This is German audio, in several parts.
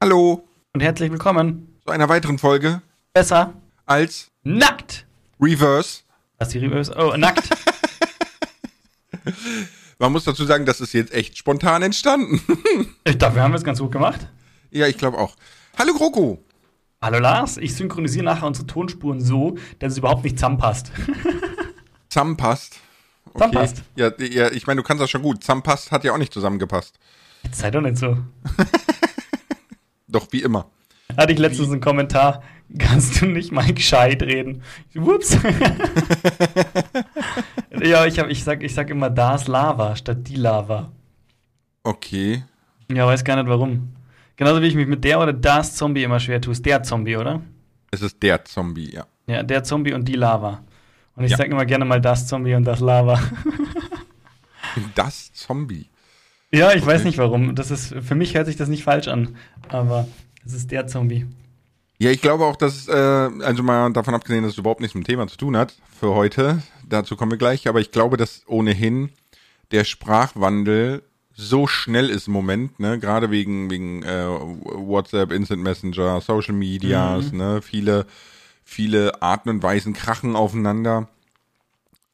Hallo und herzlich willkommen zu einer weiteren Folge Besser als nackt. Reverse. Was die Reverse? Oh, nackt. Man muss dazu sagen, das ist jetzt echt spontan entstanden. ich dachte, wir haben es ganz gut gemacht. Ja, ich glaube auch. Hallo GroKo. Hallo Lars, ich synchronisiere nachher unsere Tonspuren so, dass es überhaupt nicht zusammenpasst. Zusammenpasst. Okay. Zusammenpasst. Ja, ja, ich meine, du kannst das schon gut. Zusammenpasst hat ja auch nicht zusammengepasst. Jetzt sei doch nicht so. Doch, wie immer. Hatte ich letztens einen Kommentar, kannst du nicht mal gescheit reden? Ups. ja, ich, hab, ich, sag, ich sag immer das Lava statt die Lava. Okay. Ja, weiß gar nicht warum. Genauso wie ich mich mit der oder das Zombie immer schwer tue. Ist der Zombie, oder? Es ist der Zombie, ja. Ja, der Zombie und die Lava. Und ich Ja. sag immer gerne mal das Zombie und das Lava. Das Zombie. ja, ich weiß Okay. nicht warum. Das ist, für mich hört sich das nicht falsch an. Aber es ist der Zombie. Ja, ich glaube auch, dass, äh, also mal davon abgesehen, dass es überhaupt nichts mit dem Thema zu tun hat für heute, dazu kommen wir gleich, aber ich glaube, dass ohnehin der Sprachwandel so schnell ist im Moment, ne, gerade wegen, wegen äh, WhatsApp, Instant Messenger, Social Medias, ne, viele, viele Arten und Weisen krachen aufeinander,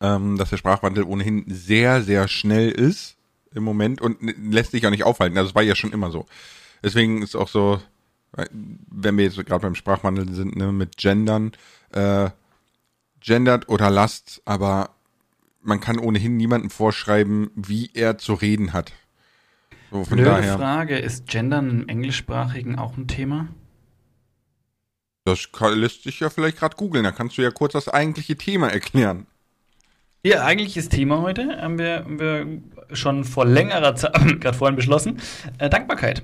ähm, dass der Sprachwandel ohnehin sehr, sehr schnell ist im Moment und lässt sich auch nicht aufhalten. Also es war ja schon immer so. Deswegen ist auch so, wenn wir jetzt gerade beim Sprachwandel sind, ne, mit Gendern, äh, gendert oder lasst, aber man kann ohnehin niemandem vorschreiben, wie er zu reden hat. So, Blöde daher, Frage, ist Gendern im Englischsprachigen auch ein Thema? das kann, lässt sich ja vielleicht gerade googeln, da kannst du ja kurz das eigentliche Thema erklären. Ja, eigentliches Thema heute haben wir, haben wir schon vor längerer Zeit, gerade vorhin beschlossen, äh, Dankbarkeit.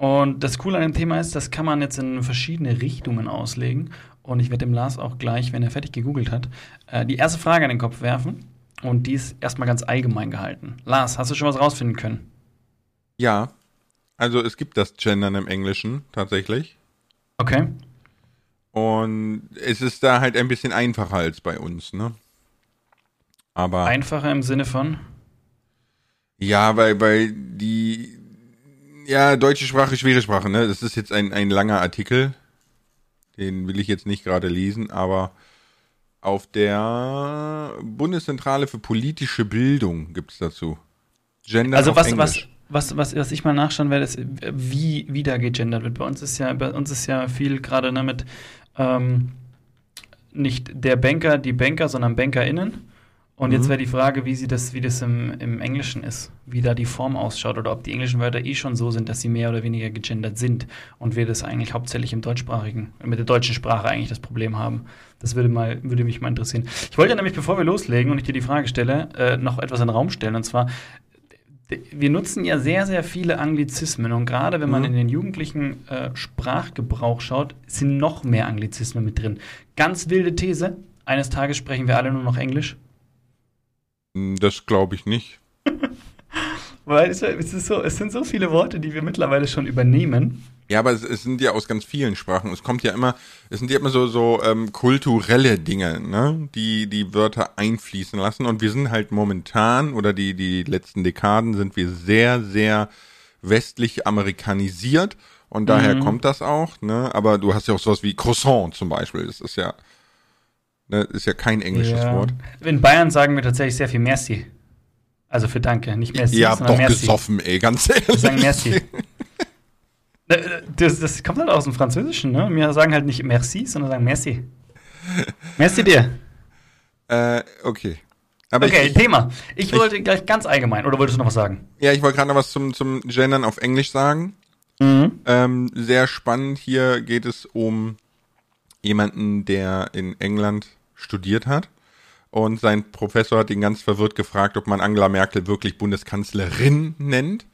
Und das Coole an dem Thema ist, das kann man jetzt in verschiedene Richtungen auslegen. Und ich werde dem Lars auch gleich, wenn er fertig gegoogelt hat, äh, die erste Frage an den Kopf werfen. Und die ist erstmal ganz allgemein gehalten. Lars, hast du schon was rausfinden können? Ja, also es gibt das Gendern im Englischen tatsächlich. Okay. Und es ist da halt ein bisschen einfacher als bei uns, ne? Aber. Einfacher im Sinne von. Ja, weil, weil die, ja, deutsche Sprache, schwere Sprache, ne? Das ist jetzt ein, ein langer Artikel. Den will ich jetzt nicht gerade lesen, aber auf der Bundeszentrale für politische Bildung gibt's dazu. Gender Also was, was, was, was, was ich mal nachschauen werde, ist, wie, wie da gegendert wird. Bei uns ist ja, bei uns ist ja viel gerade ne, mit ähm, nicht der Banker, die Banker, sondern BankerInnen. Und jetzt Mhm. wäre die Frage, wie sie das, wie das im, im Englischen ist, wie da die Form ausschaut oder ob die englischen Wörter eh schon so sind, dass sie mehr oder weniger gegendert sind und wir das eigentlich hauptsächlich im deutschsprachigen, mit der deutschen Sprache eigentlich das Problem haben. Das würde, mal, würde mich mal interessieren. Ich wollte nämlich, bevor wir loslegen und ich dir die Frage stelle, äh, noch etwas in den Raum stellen. Und zwar, wir nutzen ja sehr, sehr viele Anglizismen und gerade wenn man Mhm. in den jugendlichen äh, Sprachgebrauch schaut, sind noch mehr Anglizismen mit drin. Ganz wilde These, eines Tages sprechen wir alle nur noch Englisch. Hm, Das glaube ich nicht. Weil es, es, ist so, es sind so viele Worte, die wir mittlerweile schon übernehmen. Ja, aber es, es sind ja aus ganz vielen Sprachen. Es kommt ja immer, es sind ja immer so, so ähm, kulturelle Dinge, ne, die die Wörter einfließen lassen. Und wir sind halt momentan oder die die letzten Dekaden sind wir sehr sehr westlich amerikanisiert und daher Mhm. kommt das auch. Ne, aber du hast ja auch sowas wie Croissant zum Beispiel. Das ist ja ne, ist ja kein englisches Ja. Wort. In Bayern sagen wir tatsächlich sehr viel Merci. Also für Danke, nicht Merci, Ihr habt sondern doch Merci. gesoffen, ey, ganz ehrlich. Wir sagen Merci. Äh, Das, das kommt halt aus dem Französischen, ne? Wir sagen halt nicht Merci, sondern sagen Merci. Merci dir. Äh, okay. Aber okay, ich, Thema. Ich wollte gleich ganz allgemein, oder wolltest du noch was sagen? ja, ich wollte gerade noch was zum zum Gendern auf Englisch sagen. Mhm. Ähm, sehr spannend. Hier geht es um jemanden, der in England studiert hat. Und sein Professor hat ihn ganz verwirrt gefragt, ob man Angela Merkel wirklich Bundeskanzlerin nennt.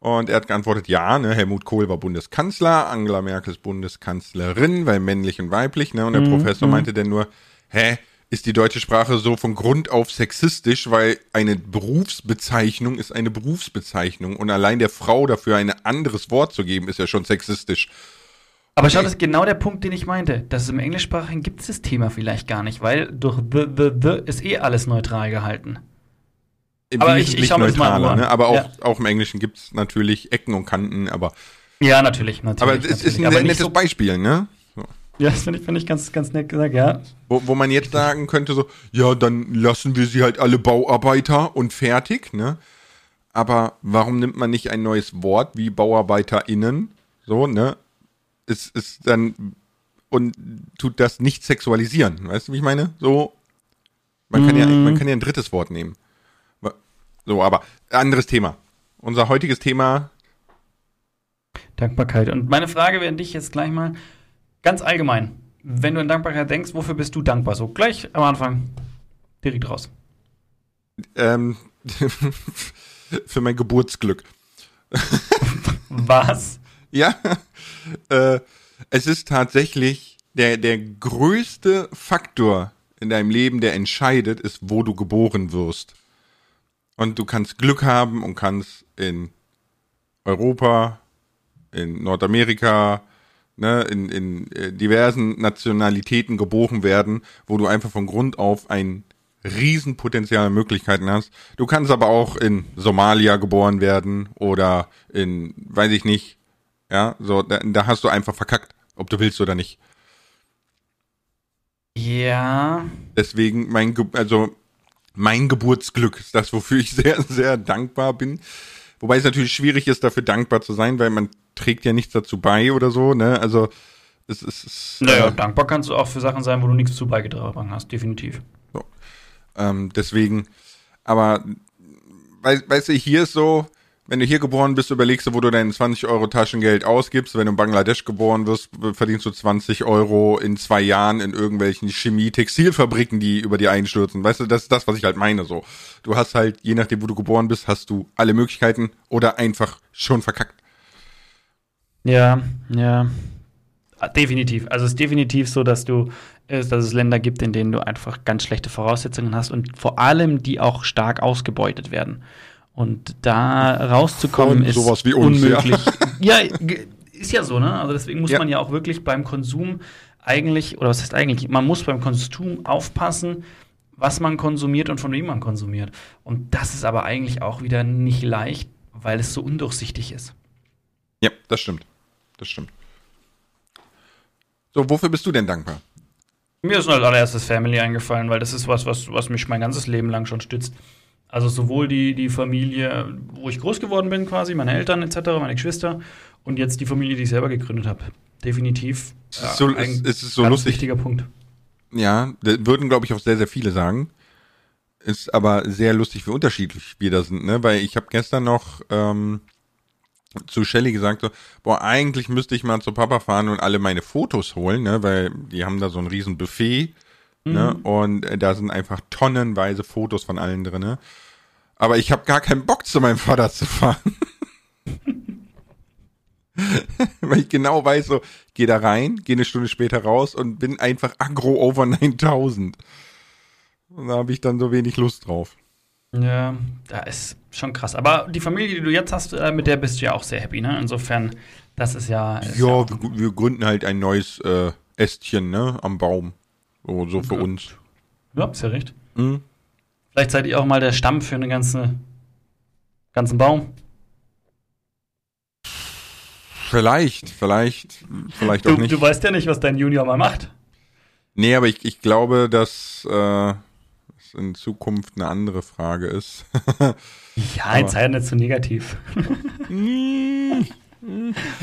Und er hat geantwortet, ja, ne, Helmut Kohl war Bundeskanzler, Angela Merkel ist Bundeskanzlerin, weil männlich und weiblich, ne? Und der Professor meinte dann nur, hä, ist die deutsche Sprache so von Grund auf sexistisch, weil eine Berufsbezeichnung ist eine Berufsbezeichnung und allein der Frau dafür ein anderes Wort zu geben, ist ja schon sexistisch. Aber schau, das ist genau der Punkt, den ich meinte. Das ist im Englischsprachigen gibt es das Thema vielleicht gar nicht, weil durch the, the, the ist eh alles neutral gehalten. Im Aber ich- ich schau mir das mal neutraler, an. ne? Aber auch, Ja. auch im Englischen gibt's natürlich Ecken und Kanten, aber Ja, natürlich, natürlich. Aber es natürlich. ist ein Aber sehr nicht nettes so, Beispiel, ne? Ja, das finde ich, find ich ganz, ganz nett gesagt, ja. Wo, wo man jetzt sagen könnte, so, ja, dann lassen wir sie halt alle Bauarbeiter und fertig, ne? Aber warum nimmt man nicht ein neues Wort wie BauarbeiterInnen? So, ne? Es ist dann und tut das nicht sexualisieren. Weißt du, wie ich meine? So, man kann ja, Mhm. man kann ja ein drittes Wort nehmen. So, aber anderes Thema. Unser heutiges Thema, Dankbarkeit. Und meine Frage wäre an dich jetzt gleich mal ganz allgemein. Wenn du an Dankbarkeit denkst, wofür bist du dankbar? So gleich am Anfang direkt raus. ähm, für mein Geburtsglück. Was? Ja, äh, es ist tatsächlich der, der größte Faktor in deinem Leben, der entscheidet, ist, wo du geboren wirst. Und du kannst Glück haben und kannst in Europa, in Nordamerika, ne, in, in äh, diversen Nationalitäten geboren werden, wo du einfach von Grund auf ein Riesenpotenzial an Möglichkeiten hast. Du kannst aber auch in Somalia geboren werden oder in, weiß ich nicht, ja, so, da, da hast du einfach verkackt, ob du willst oder nicht. Ja. Deswegen mein, Ge also mein Geburtsglück ist das, wofür ich sehr, sehr dankbar bin. Wobei es natürlich schwierig ist, dafür dankbar zu sein, weil man trägt ja nichts dazu bei oder so, ne? Also es ist. Naja, äh, dankbar kannst du auch für Sachen sein, wo du nichts zu beigetragen hast, definitiv. Ähm, deswegen, aber wei- weißt du, hier ist so, wenn du hier geboren bist, überlegst du, wo du dein 20 Euro Taschengeld ausgibst. Wenn du in Bangladesch geboren wirst, verdienst du 20 Euro in zwei Jahren in irgendwelchen Chemie-Textilfabriken, die über dir einstürzen. Weißt du, das ist das, was ich halt meine so. Du hast halt, je nachdem, wo du geboren bist, hast du alle Möglichkeiten oder einfach schon verkackt. Ja, ja. Definitiv. Also es ist definitiv so, dass du, äh, dass es Länder gibt, in denen du einfach ganz schlechte Voraussetzungen hast und vor allem die auch stark ausgebeutet werden. Und da rauszukommen ist unmöglich. Ja, ge- ist ja so, ne? Also deswegen muss Ja. man ja auch wirklich beim Konsum eigentlich, oder was heißt eigentlich, man muss beim Konsum aufpassen, was man konsumiert und von wem man konsumiert. Und das ist aber eigentlich auch wieder nicht leicht, weil es so undurchsichtig ist. Ja, das stimmt. Das stimmt. So, wofür bist du denn dankbar? Mir ist als allererstes Family eingefallen, weil das ist was, was, was mich mein ganzes Leben lang schon stützt. Also sowohl die, die Familie, wo ich groß geworden bin, quasi, meine Eltern etc., meine Geschwister, und jetzt die Familie, die ich selber gegründet habe. Definitiv. Es ist so- ein es- es ist so ganz lustig. wichtiger Punkt. Ja, das würden, glaube ich, auch sehr, sehr viele sagen. Ist aber sehr lustig, wie unterschiedlich wir da sind, ne? Weil ich habe gestern noch ähm, zu Shelly gesagt, so, boah, eigentlich müsste ich mal zu Papa fahren und alle meine Fotos holen, ne? Weil die haben da so ein riesen Buffet, ne? Und äh, da sind einfach tonnenweise Fotos von allen drin, ne? Aber ich habe gar keinen Bock, zu meinem Vater zu fahren. Weil ich genau weiß, so, geh da rein, geh eine Stunde später raus und bin einfach aggro over 9000. Und da habe ich dann so wenig Lust drauf. Ja, da ist schon krass. Aber die Familie, die du jetzt hast, äh, mit der bist du ja auch sehr happy, ne? Insofern, das ist ja. Ist Ja, auch- wir, wir gründen halt ein neues äh, Ästchen, ne, am Baum. So, so für Ja. uns. ja, ist ja recht. Mhm. Vielleicht seid ihr auch mal der Stamm für einen ganze, ganzen Baum. Vielleicht, vielleicht, vielleicht auch Du, nicht. du weißt ja nicht, was dein Junior mal macht. Nee, aber ich, ich glaube, dass äh, es in Zukunft eine andere Frage ist. Ja, jetzt sei ja nicht so negativ.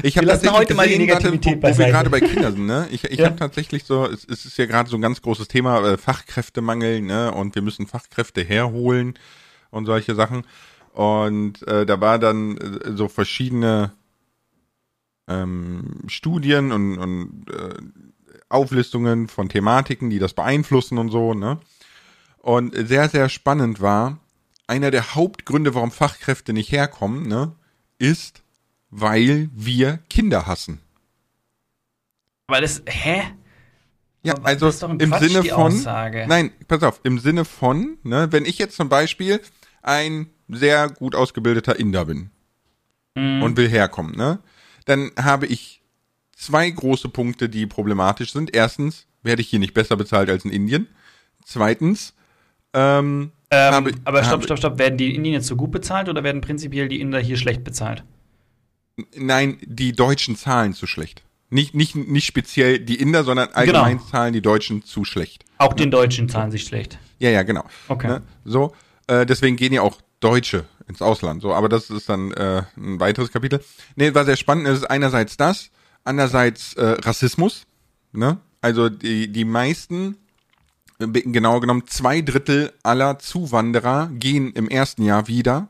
Ich habe tatsächlich heute mal die Negativität wo, wo wir beiseite. gerade bei Kindern sind, ne? Ich, ich Ja. habe tatsächlich so, es, es ist ja gerade so ein ganz großes Thema, äh, Fachkräftemangel, ne? Und wir müssen Fachkräfte herholen und solche Sachen. Und äh, da war dann äh, so verschiedene ähm, Studien und, und äh, Auflistungen von Thematiken, die das beeinflussen und so, ne? Und sehr, sehr spannend war, einer der Hauptgründe, warum Fachkräfte nicht herkommen, ne, ist, weil wir Kinder hassen. Weil das, hä? Ja, Aber also im Quatsch, Sinne von, Aussage. nein, pass auf, im Sinne von, ne, wenn ich jetzt zum Beispiel ein sehr gut ausgebildeter Inder bin Mhm. und will herkommen, ne, dann habe ich zwei große Punkte, die problematisch sind. Erstens werde ich hier nicht besser bezahlt als in Indien. Zweitens, ähm, ähm, habe- aber stopp, stopp, stopp. Werden die in Indien jetzt so gut bezahlt oder werden prinzipiell die Inder hier schlecht bezahlt? Nein, die Deutschen zahlen zu schlecht. Nicht, nicht, nicht speziell die Inder, sondern allgemein Genau. zahlen die Deutschen zu schlecht. Auch den Deutschen zahlen sich schlecht. Ja, ja, genau. Okay. Ne? So, äh, deswegen gehen ja auch Deutsche ins Ausland. So, aber das ist dann äh, ein weiteres Kapitel. Nee, war sehr spannend. Es ist einerseits das, andererseits äh, Rassismus. Ne? Also die, die meisten, genau genommen zwei Drittel aller Zuwanderer gehen im ersten Jahr wieder,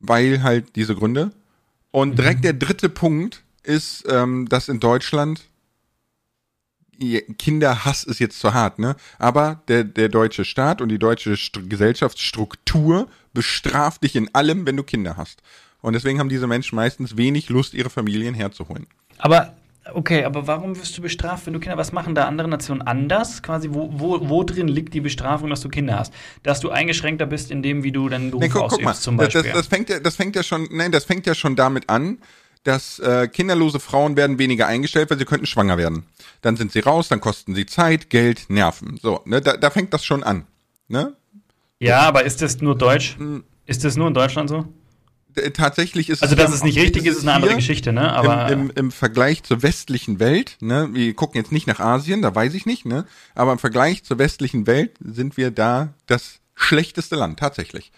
weil halt diese Gründe. Und direkt der dritte Punkt ist, ähm, dass in Deutschland Kinderhass ist jetzt zu hart, ne? Aber der, der deutsche Staat und die deutsche St Gesellschaftsstruktur bestraft dich in allem, wenn du Kinder hast. Und deswegen haben diese Menschen meistens wenig Lust, ihre Familien herzuholen. Aber, okay, aber warum wirst du bestraft, wenn du Kinder, was machen da andere Nationen anders? Quasi, wo, wo, wo drin liegt die Bestrafung, dass du Kinder hast? Dass du eingeschränkter bist in dem, wie du deinen Beruf Nee, guck, guck mal, ausübst, zum das, Beispiel. das, das fängt ja, das fängt ja schon, nein, das fängt ja schon damit an, dass äh, kinderlose Frauen werden weniger eingestellt, weil sie könnten schwanger werden. Dann sind sie raus, dann kosten sie Zeit, Geld, Nerven. So, ne, da, da fängt das schon an. Ne? ja, aber ist das nur Deutsch? Hm. Ist das nur in Deutschland so? D- Tatsächlich ist Also, es dass es nicht richtig ist, ist eine andere Geschichte, ne? Aber im, im, im Vergleich zur westlichen Welt, ne, wir gucken jetzt nicht nach Asien, da weiß ich nicht, ne, aber im Vergleich zur westlichen Welt sind wir da das schlechteste Land, tatsächlich.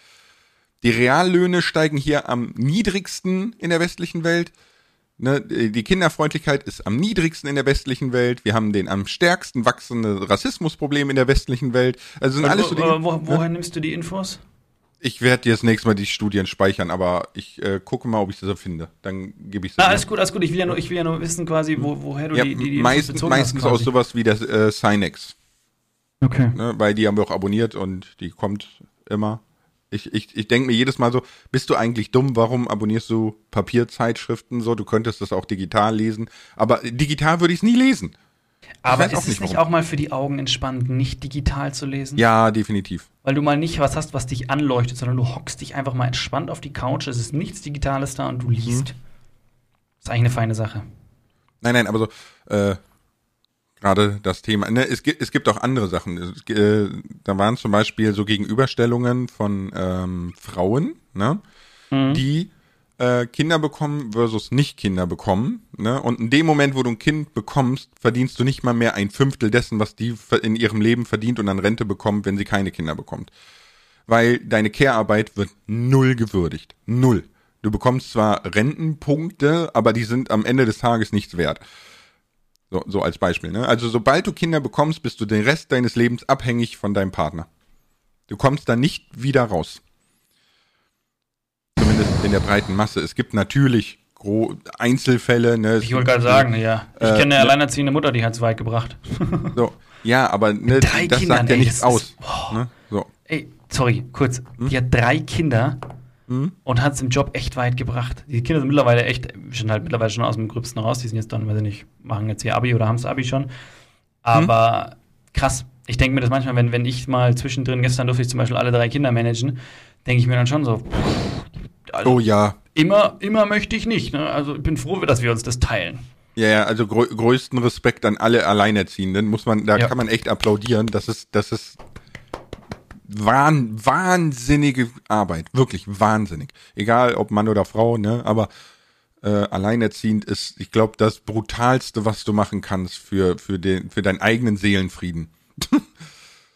Die Reallöhne steigen hier am niedrigsten in der westlichen Welt. Ne, die Kinderfreundlichkeit ist am niedrigsten in der westlichen Welt. Wir haben den am stärksten wachsende Rassismusproblem in der westlichen Welt. Also sind alles so Dinge. ne? woher nimmst du die Infos? Ich werde dir das nächste Mal die Studien speichern, aber ich äh, gucke mal, ob ich sie so finde. Dann gebe ich Na, dir. alles gut, alles gut. Ich will ja nur, ich will ja nur wissen, quasi, wo, woher du Ja, die, die, die meistens hast, aus sowas wie der äh, Sinex, Okay. ne? weil die haben wir auch abonniert und die kommt immer. Ich, ich, ich denke mir jedes Mal so, bist du eigentlich dumm? Warum abonnierst du Papierzeitschriften so? Du könntest das auch digital lesen. Aber digital würde ich es nie lesen. Aber ist es nicht, nicht auch mal für die Augen entspannend, nicht digital zu lesen? Ja, definitiv. Weil du mal nicht was hast, was dich anleuchtet, sondern du hockst dich einfach mal entspannt auf die Couch, es ist nichts Digitales da und du liest. Ist eigentlich eine feine Sache. Nein, nein, aber so, äh, gerade das Thema, ne, es gibt, es gibt auch andere Sachen. Es, äh, da waren zum Beispiel so Gegenüberstellungen von ähm, Frauen, ne, die äh, Kinder bekommen versus nicht Kinder bekommen, ne, und in dem Moment, wo du ein Kind bekommst, verdienst du nicht mal mehr ein Fünftel dessen, was die in ihrem Leben verdient und an Rente bekommt, wenn sie keine Kinder bekommt. Weil deine Care-Arbeit wird null gewürdigt. Null. Du bekommst zwar Rentenpunkte, aber die sind am Ende des Tages nichts wert. So, so als Beispiel. Ne? Also sobald du Kinder bekommst, bist du den Rest deines Lebens abhängig von deinem Partner. Du kommst da nicht wieder raus. Zumindest in der breiten Masse. Es gibt natürlich Einzelfälle. Ne? Es Ich wollte gerade sagen, ja. Ich Äh, kenne eine ne- alleinerziehende Mutter, die hat es weit gebracht. So. Ja, aber ne, drei das Kindern, sagt ja ey, nichts aus. ist- boah. Ne? So. Ey, sorry, kurz. Hm? Die hat drei Kinder und hat es im Job echt weit gebracht. Die Kinder sind mittlerweile echt, sind halt mittlerweile schon aus dem Gröbsten raus. Die sind jetzt dann, weiß ich nicht, machen jetzt ihr Abi oder haben das Abi schon. Aber krass. Ich denke mir das manchmal, wenn, wenn ich mal zwischendrin, gestern durfte ich zum Beispiel alle drei Kinder managen, denke ich mir dann schon so, pff, also Oh ja. immer, immer möchte ich nicht. Ne? Also ich bin froh, dass wir uns das teilen. Ja, ja, also grö größten Respekt an alle Alleinerziehenden. Muss man, da Ja. kann man echt applaudieren. Das ist, das ist wahn, wahnsinnige Arbeit. Wirklich wahnsinnig. Egal ob Mann oder Frau, ne, aber äh, alleinerziehend ist, ich glaube, das brutalste, was du machen kannst für, für den, für deinen eigenen Seelenfrieden.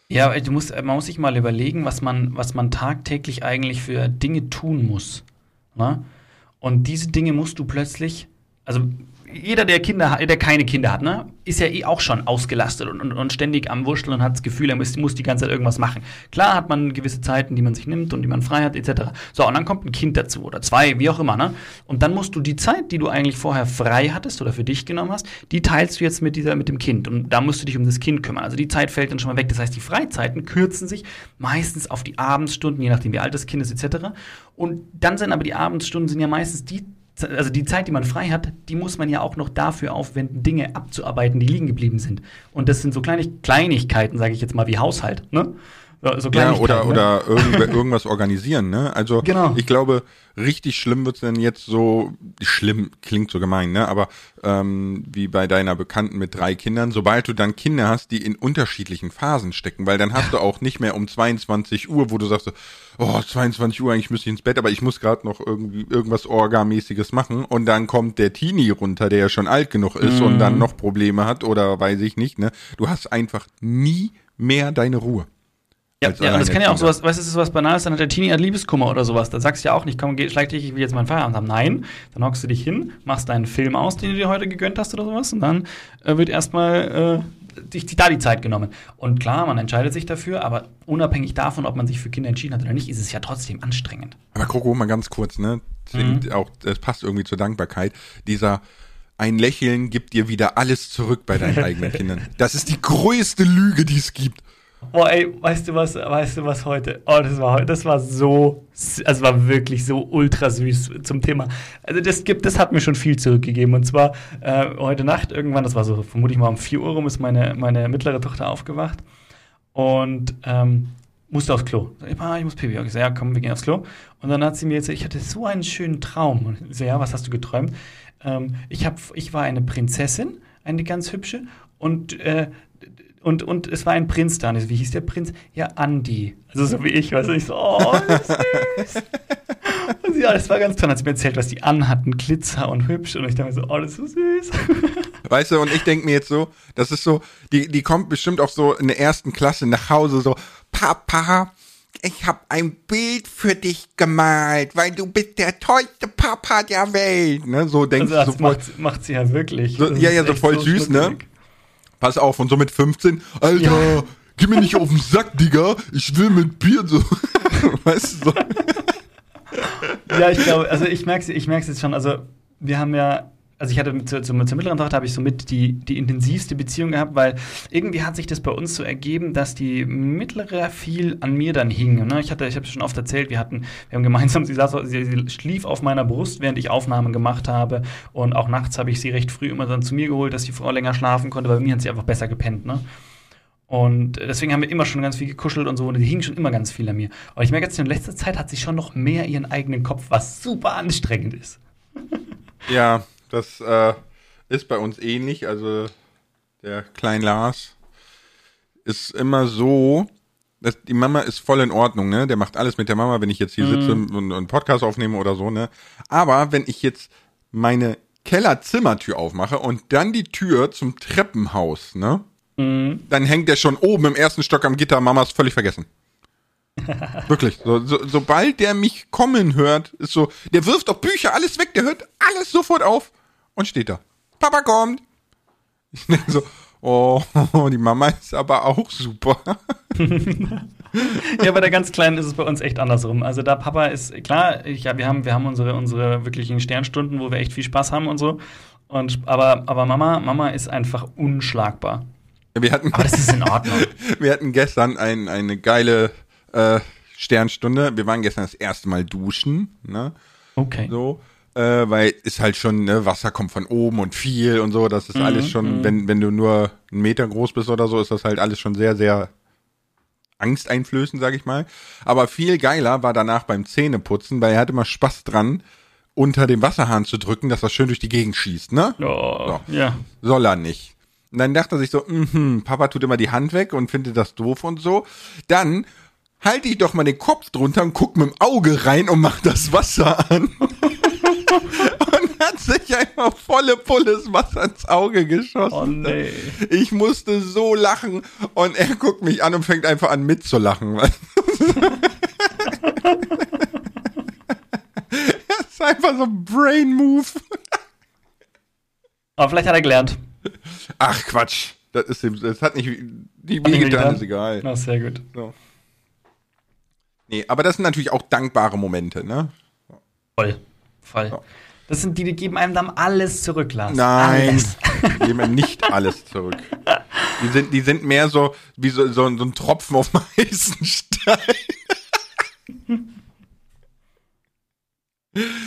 Ja, du musst, man muss sich mal überlegen, was man, was man tagtäglich eigentlich für Dinge tun muss. Ne? Und diese Dinge musst du plötzlich, also jeder, der Kinder hat, der keine Kinder hat, ne, ist ja eh auch schon ausgelastet und, und, und ständig am Wurschteln und hat das Gefühl, er muss, muss die ganze Zeit irgendwas machen. Klar hat man gewisse Zeiten, die man sich nimmt und die man frei hat, etc. So, und dann kommt ein Kind dazu oder zwei, wie auch immer, ne? Und dann musst du die Zeit, die du eigentlich vorher frei hattest oder für dich genommen hast, die teilst du jetzt mit dieser, mit dem Kind. Und da musst du dich um das Kind kümmern. Also die Zeit fällt dann schon mal weg. Das heißt, die Freizeiten kürzen sich meistens auf die Abendsstunden, je nachdem wie alt das Kind ist, etc. Und dann sind aber die Abendsstunden sind ja meistens die also die Zeit, die man frei hat, die muss man ja auch noch dafür aufwenden, Dinge abzuarbeiten, die liegen geblieben sind. Und das sind so Kleinig Kleinigkeiten, sage ich jetzt mal, wie Haushalt. Ne? So, ja, oder, ne? oder irgend, irgendwas organisieren, ne? Also genau. ich glaube, richtig schlimm wird's denn jetzt so, schlimm klingt so gemein, ne? Aber ähm, wie bei deiner Bekannten mit drei Kindern, sobald du dann Kinder hast, die in unterschiedlichen Phasen stecken, weil dann hast du auch nicht mehr um 22 Uhr, wo du sagst, oh, 22 Uhr, eigentlich müsste ich ins Bett, aber ich muss gerade noch irgendwie irgendwas Orgamäßiges machen und dann kommt der Teenie runter, der ja schon alt genug ist mm. und dann mhm. noch Probleme hat oder weiß ich nicht, ne? Du hast einfach nie mehr deine Ruhe. Ja, ja und das kann ja auch sowas, weißt du, ist sowas Banales, dann hat der Teenie hat Liebeskummer oder sowas. Da sagst du ja auch nicht, komm, geh, schlag dich, ich will jetzt meinen Feierabend haben. Nein, dann hockst du dich hin, machst deinen Film aus, den du dir heute gegönnt hast oder sowas, und dann äh, wird erstmal äh, die, da die Zeit genommen. Und klar, man entscheidet sich dafür, aber unabhängig davon, ob man sich für Kinder entschieden hat oder nicht, ist es ja trotzdem anstrengend. Aber Kroko, mal ganz kurz, ne? Mhm. Auch, das passt irgendwie zur Dankbarkeit. Dieser ein Lächeln gibt dir wieder alles zurück bei deinen eigenen Kindern. Das ist die größte Lüge, die es gibt. Boah, ey, weißt du was, weißt du was heute? Oh, das war das war so, also war wirklich so ultra süß zum Thema. Also das gibt, das hat mir schon viel zurückgegeben. Und zwar äh, heute Nacht irgendwann, das war so vermutlich mal um 4 Uhr rum, ist meine, meine mittlere Tochter aufgewacht und ähm, musste aufs Klo. Ich, ich muss Pipi. Ich so, ja, komm, wir gehen aufs Klo. Und dann hat sie mir jetzt, ich hatte so einen schönen Traum. Und ich so, ja, was hast du geträumt? Ähm, ich, hab, ich war eine Prinzessin, eine ganz hübsche, und äh, und, und es war ein Prinz da. Und wie hieß der Prinz? Ja, Andi. Also so wie ich, weißt du, ich so, oh, süß. und ja, das war ganz toll. Hat sie mir erzählt, was die anhatten, Glitzer und hübsch. Und ich dachte mir so, oh, das ist so süß. Weißt du, und ich denke mir jetzt so, das ist so, die, die kommt bestimmt auch so in der ersten Klasse nach Hause so, Papa, ich habe ein Bild für dich gemalt, weil du bist der tollste Papa der Welt. Ne? So denkst also du so macht, macht sie ja wirklich. So, ja, ja, so voll so süß, ne? Pass auf, und so mit 15, Alter, ja. geh mir nicht auf den Sack, Digga, ich will mit Bier so. weißt du so. Ja, ich glaube, also ich merke es ich merk's jetzt schon, also wir haben ja also ich hatte zur, zur, zur mittleren Tochter habe ich somit die, die intensivste Beziehung gehabt, weil irgendwie hat sich das bei uns so ergeben, dass die mittlere viel an mir dann hing. Ne? Ich ich habe schon oft erzählt, wir hatten, wir haben gemeinsam, sie, saß, sie, sie schlief auf meiner Brust, während ich Aufnahmen gemacht habe. Und auch nachts habe ich sie recht früh immer dann zu mir geholt, dass die Frau länger schlafen konnte, weil bei mir hat sie einfach besser gepennt. Ne? Und deswegen haben wir immer schon ganz viel gekuschelt und so. Und die hing schon immer ganz viel an mir. Und ich merke jetzt, in letzter Zeit hat sie schon noch mehr ihren eigenen Kopf, was super anstrengend ist. Ja, das äh, ist bei uns ähnlich. Also der Klein Lars ist immer so, dass die Mama ist voll in Ordnung, ne? Der macht alles mit der Mama, wenn ich jetzt hier mhm. sitze und einen Podcast aufnehme oder so, ne? Aber wenn ich jetzt meine Kellerzimmertür aufmache und dann die Tür zum Treppenhaus, ne? Mhm. Dann hängt der schon oben im ersten Stock am Gitter, Mama ist völlig vergessen. Wirklich. So, so, sobald der mich kommen hört, ist so, der wirft auch Bücher, alles weg, der hört alles sofort auf und steht da. Papa kommt. Ich denke so, oh, die Mama ist aber auch super. ja, bei der ganz Kleinen ist es bei uns echt andersrum. Also da Papa ist, klar, ich, ja, wir haben, wir haben unsere, unsere wirklichen Sternstunden, wo wir echt viel Spaß haben und so. Und, aber, aber Mama, Mama ist einfach unschlagbar. Wir hatten, aber das ist in Ordnung. wir hatten gestern ein, eine geile äh, Sternstunde. Wir waren gestern das erste Mal duschen. Ne? Okay. So äh, weil ist halt schon, ne, Wasser kommt von oben und viel und so, das ist mhm, alles schon, mhm. wenn, wenn du nur einen Meter groß bist oder so, ist das halt alles schon sehr, sehr angsteinflößend, sag ich mal. Aber viel geiler war danach beim Zähneputzen, weil er hatte immer Spaß dran, unter dem Wasserhahn zu drücken, dass das schön durch die Gegend schießt, ne? Oh, so. ja. Soll er nicht. Und dann dachte er sich so, mh, Papa tut immer die Hand weg und findet das doof und so. Dann halte ich doch mal den Kopf drunter und guck mit dem Auge rein und mach das Wasser an. und hat sich einfach volle Pulle Wasser ins Auge geschossen. Oh nee. Ich musste so lachen und er guckt mich an und fängt einfach an mitzulachen. das ist einfach so ein Brain Move. Aber vielleicht hat er gelernt. Ach Quatsch. Das ist das hat nicht die Wege getan, ist egal. Na, sehr gut. So. Nee, aber das sind natürlich auch dankbare Momente, ne? Voll. Voll. Ja. Das sind die, die geben einem dann alles zurück, Lars. Nein, alles. die geben einem nicht alles zurück. Die sind, die sind mehr so wie so, so, so ein Tropfen auf dem heißen Stein.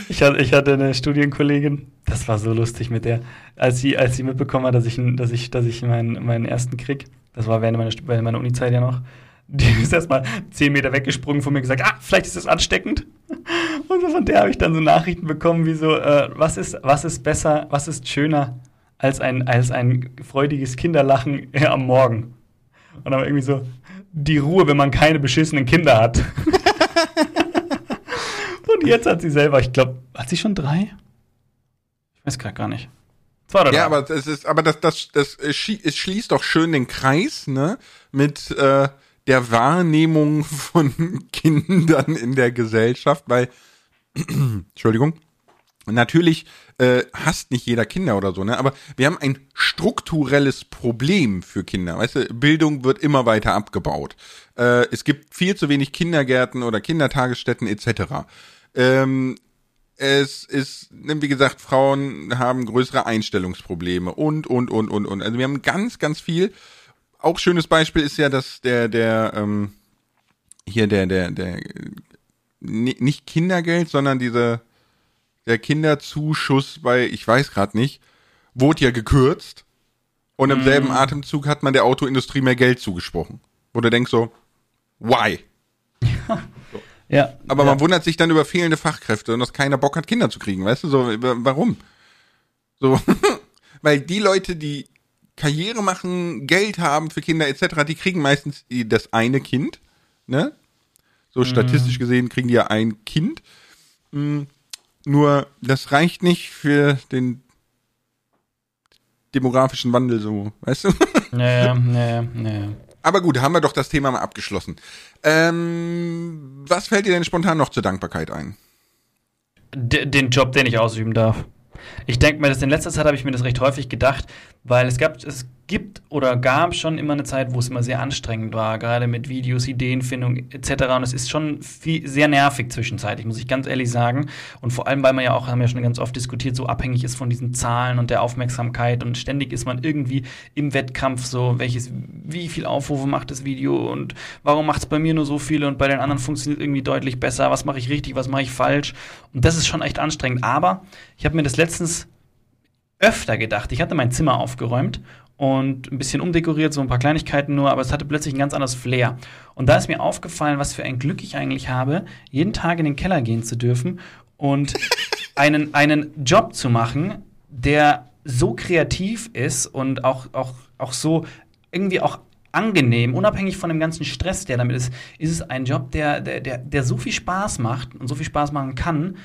Ich hatte, ich hatte eine Studienkollegin, das war so lustig mit der, als sie, als sie mitbekommen hat, dass ich, dass ich, dass ich meinen, meinen ersten krieg, das war während meiner, während meiner Uni-Zeit ja noch, Die ist erstmal zehn Meter weggesprungen von mir gesagt, ah, vielleicht ist das ansteckend. Und von der habe ich dann so Nachrichten bekommen, wie so, äh, was, ist, was ist besser, was ist schöner als ein, als ein freudiges Kinderlachen äh, am Morgen. Und dann irgendwie so, die Ruhe, wenn man keine beschissenen Kinder hat. Und jetzt hat sie selber, ich glaube, hat sie schon drei? Ich weiß gerade gar nicht. Zwei oder drei. Ja, aber das ist, aber das, das, das, es schließt doch schön den Kreis, ne? Mit äh, der Wahrnehmung von Kindern in der Gesellschaft, weil, Entschuldigung, natürlich äh, hasst nicht jeder Kinder oder so, ne? Aber wir haben ein strukturelles Problem für Kinder. Weißt du, Bildung wird immer weiter abgebaut. Äh, es gibt viel zu wenig Kindergärten oder Kindertagesstätten etc. Ähm, es ist, ne, wie gesagt, Frauen haben größere Einstellungsprobleme und, und, und, und, und. Also wir haben ganz, ganz viel. Auch schönes Beispiel ist ja, dass der, der, ähm, hier der, der, der, nicht Kindergeld, sondern diese, der Kinderzuschuss bei, ich weiß gerade nicht, wurde ja gekürzt. Und im mm. selben Atemzug hat man der Autoindustrie mehr Geld zugesprochen. Wo du denkst so, why? so. Ja. Aber ja. man wundert sich dann über fehlende Fachkräfte und dass keiner Bock hat, Kinder zu kriegen, weißt du? So, warum? So, weil die Leute, die Karriere machen, Geld haben für Kinder etc., die kriegen meistens das eine Kind, ne? So statistisch mhm. gesehen kriegen die ja ein Kind. Mhm. Nur das reicht nicht für den demografischen Wandel so, weißt du? Naja, naja, naja. Aber gut, haben wir doch das Thema mal abgeschlossen. Ähm, was fällt dir denn spontan noch zur Dankbarkeit ein? D den Job, den ich ausüben darf. Ich denke mir, dass in letzter Zeit habe ich mir das recht häufig gedacht, weil es gab, es gibt oder gab schon immer eine Zeit, wo es immer sehr anstrengend war, gerade mit Videos, Ideenfindung etc. Und es ist schon viel, sehr nervig zwischenzeitlich, muss ich ganz ehrlich sagen. Und vor allem, weil man ja auch, haben wir schon ganz oft diskutiert, so abhängig ist von diesen Zahlen und der Aufmerksamkeit und ständig ist man irgendwie im Wettkampf so, welches, wie viel Aufrufe macht das Video und warum macht es bei mir nur so viele und bei den anderen funktioniert irgendwie deutlich besser, was mache ich richtig, was mache ich falsch. Und das ist schon echt anstrengend. Aber ich habe mir das letztens öfter gedacht. Ich hatte mein Zimmer aufgeräumt und ein bisschen umdekoriert, so ein paar Kleinigkeiten nur, aber es hatte plötzlich ein ganz anderes Flair. Und da ist mir aufgefallen, was für ein Glück ich eigentlich habe, jeden Tag in den Keller gehen zu dürfen und einen, einen Job zu machen, der so kreativ ist und auch, auch, auch so irgendwie auch angenehm, unabhängig von dem ganzen Stress, der damit ist, ist es ein Job, der, der, der, der so viel Spaß macht und so viel Spaß machen kann,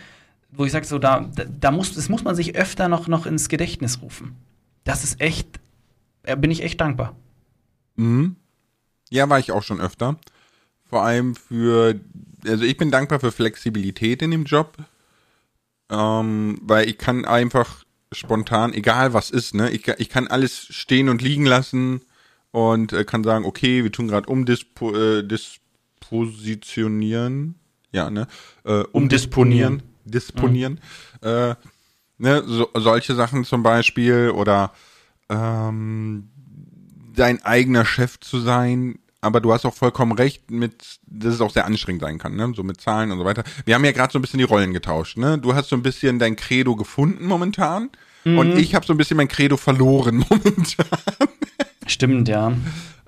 wo ich sage, so, da, da muss, das muss man sich öfter noch, noch ins Gedächtnis rufen. Das ist echt äh, bin ich echt dankbar. Mhm. Ja, war ich auch schon öfter. Vor allem für, also ich bin dankbar für Flexibilität in dem Job, ähm, weil ich kann einfach spontan, egal was ist, ne, ich, ich kann alles stehen und liegen lassen und äh, kann sagen, okay, wir tun gerade umdispo, äh, dispositionieren, ja, ne, äh, umdisponieren, disponieren, mhm. äh, ne, so, solche Sachen zum Beispiel oder ähm, dein eigener Chef zu sein, aber du hast auch vollkommen recht mit, dass es auch sehr anstrengend sein kann, ne? So mit Zahlen und so weiter. Wir haben ja gerade so ein bisschen die Rollen getauscht, ne? Du hast so ein bisschen dein Credo gefunden momentan mhm. und ich habe so ein bisschen mein Credo verloren momentan. Stimmt, ja.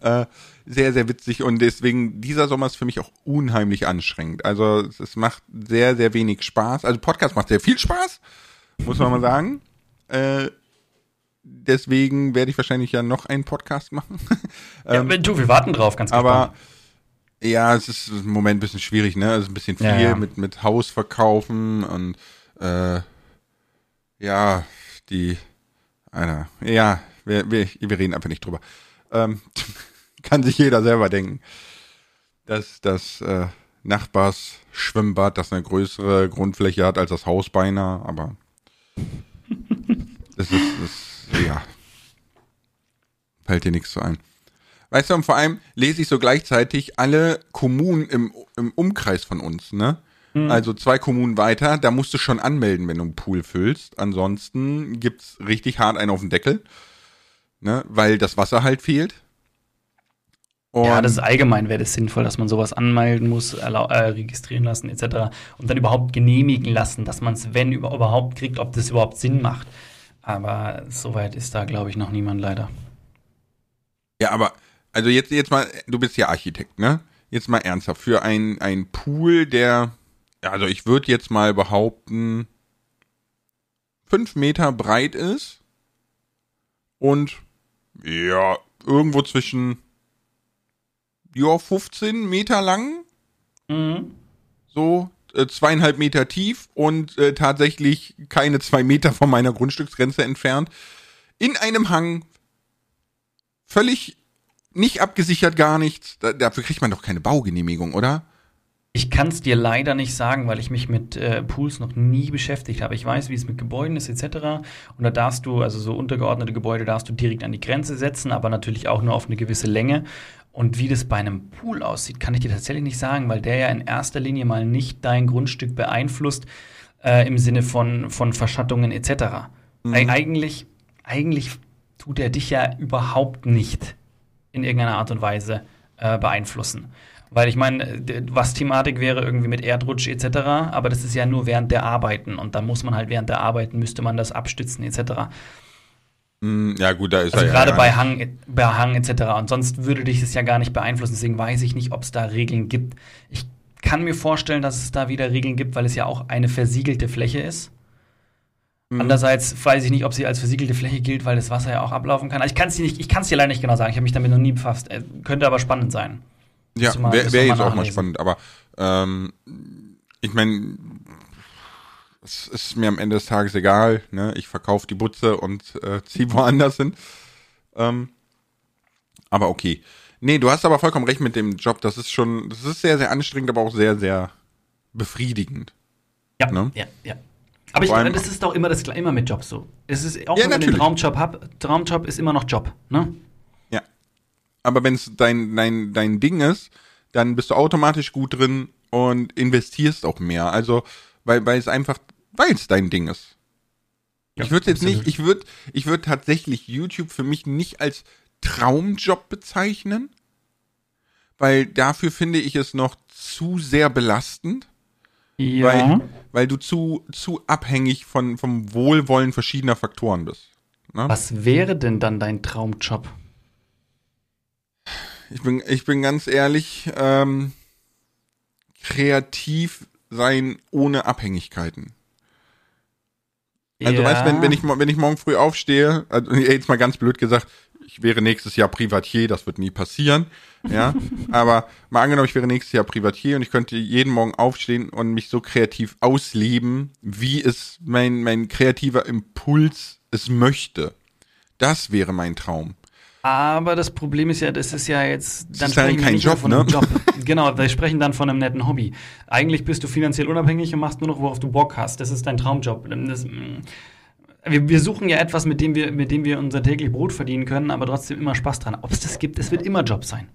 Äh, sehr, sehr witzig und deswegen, dieser Sommer ist für mich auch unheimlich anstrengend. Also es macht sehr, sehr wenig Spaß. Also Podcast macht sehr viel Spaß, muss man mal sagen. Äh, deswegen werde ich wahrscheinlich ja noch einen Podcast machen. ähm, ja, du, wir warten drauf, ganz gespannt. Aber ja, es ist im Moment ein bisschen schwierig, ne? Es ist ein bisschen viel ja, ja. mit mit Haus verkaufen und äh, ja, die Alter, ja, wir, wir, wir reden einfach nicht drüber. Ähm, kann sich jeder selber denken, dass das äh, Nachbars Schwimmbad, das eine größere Grundfläche hat als das Haus beinahe, aber das ist, das ja. Fällt dir nichts so ein. Weißt du, und vor allem lese ich so gleichzeitig alle Kommunen im, im Umkreis von uns, ne? Mhm. Also zwei Kommunen weiter, da musst du schon anmelden, wenn du einen Pool füllst. Ansonsten gibt's richtig hart einen auf den Deckel, ne? Weil das Wasser halt fehlt. Und ja, das ist allgemein wäre das sinnvoll, dass man sowas anmelden muss, äh, registrieren lassen etc. und dann überhaupt genehmigen lassen, dass man es, wenn überhaupt kriegt, ob das überhaupt Sinn macht. Aber soweit ist da, glaube ich, noch niemand leider. Ja, aber Also jetzt, jetzt mal, du bist ja Architekt, ne? Jetzt mal ernsthaft. Für ein, ein Pool, der, also ich würde jetzt mal behaupten, fünf Meter breit ist und ja, irgendwo zwischen ja, 15 Meter lang. Mhm. So, äh, zweieinhalb Meter tief und äh, tatsächlich keine zwei Meter von meiner Grundstücksgrenze entfernt. In einem Hang, völlig nicht abgesichert, gar nichts. Da, dafür kriegt man doch keine Baugenehmigung, oder? Ich kann es dir leider nicht sagen, weil ich mich mit äh, Pools noch nie beschäftigt habe. Ich weiß, wie es mit Gebäuden ist etc. Und da darfst du, also so untergeordnete Gebäude darfst du direkt an die Grenze setzen, aber natürlich auch nur auf eine gewisse Länge. Und wie das bei einem Pool aussieht, kann ich dir tatsächlich nicht sagen, weil der ja in erster Linie mal nicht dein Grundstück beeinflusst äh, im Sinne von, von Verschattungen etc. Mhm. eigentlich, eigentlich tut er dich ja überhaupt nicht in irgendeiner Art und Weise äh, beeinflussen. Weil ich meine, was Thematik wäre irgendwie mit Erdrutsch etc., aber das ist ja nur während der Arbeiten und da muss man halt während der Arbeiten, müsste man das abstützen etc. Mm, ja, gut, da ist also er gerade ja, bei Hang, bei Hang etc. Und sonst würde dich das ja gar nicht beeinflussen. Deswegen weiß ich nicht, ob es da Regeln gibt. Ich kann mir vorstellen, dass es da wieder Regeln gibt, weil es ja auch eine versiegelte Fläche ist. Mhm. Andererseits weiß ich nicht, ob sie als versiegelte Fläche gilt, weil das Wasser ja auch ablaufen kann. Also ich kann es dir, dir leider nicht genau sagen. Ich habe mich damit noch nie befasst. Äh, könnte aber spannend sein. Ja, wäre wär jetzt auch mal spannend. Aber ähm, ich meine, es ist mir am Ende des Tages egal. Ne? Ich verkaufe die Butze und äh, ziehe woanders hin. Ähm, aber okay. Nee, du hast aber vollkommen recht mit dem Job. Das ist schon, das ist sehr, sehr anstrengend, aber auch sehr, sehr befriedigend. Ja, ne? ja, ja. Aber ich meine, das ist doch immer das immer mit Jobs so. Es ist auch ja, wenn man den Traumjob hat, Traumjob ist immer noch Job, ne? Aber wenn es dein, dein, dein Ding ist, dann bist du automatisch gut drin und investierst auch mehr. Also, weil, weil es einfach, weil es dein Ding ist. Ja, ich würde jetzt nicht, ich würde, ich würde tatsächlich YouTube für mich nicht als Traumjob bezeichnen, weil dafür finde ich es noch zu sehr belastend. Ja. Weil, weil du zu, zu abhängig von, vom Wohlwollen verschiedener Faktoren bist. Ne? Was wäre denn dann dein Traumjob? Ich bin, ich bin ganz ehrlich, ähm, kreativ sein ohne Abhängigkeiten. Also ja. weißt, wenn, wenn ich wenn ich morgen früh aufstehe, also jetzt mal ganz blöd gesagt, ich wäre nächstes Jahr Privatier, das wird nie passieren, ja. Aber mal angenommen, ich wäre nächstes Jahr Privatier und ich könnte jeden Morgen aufstehen und mich so kreativ ausleben, wie es mein mein kreativer Impuls es möchte. Das wäre mein Traum. Aber das Problem ist ja, das ist ja jetzt dann das ist dann kein Job, von einem ne? Job. genau, wir sprechen dann von einem netten Hobby. Eigentlich bist du finanziell unabhängig und machst nur noch, worauf du Bock hast. Das ist dein Traumjob. Das, mm, wir, wir, suchen ja etwas, mit dem wir, mit dem wir unser täglich Brot verdienen können, aber trotzdem immer Spaß dran. Ob es das gibt, es wird immer Job sein.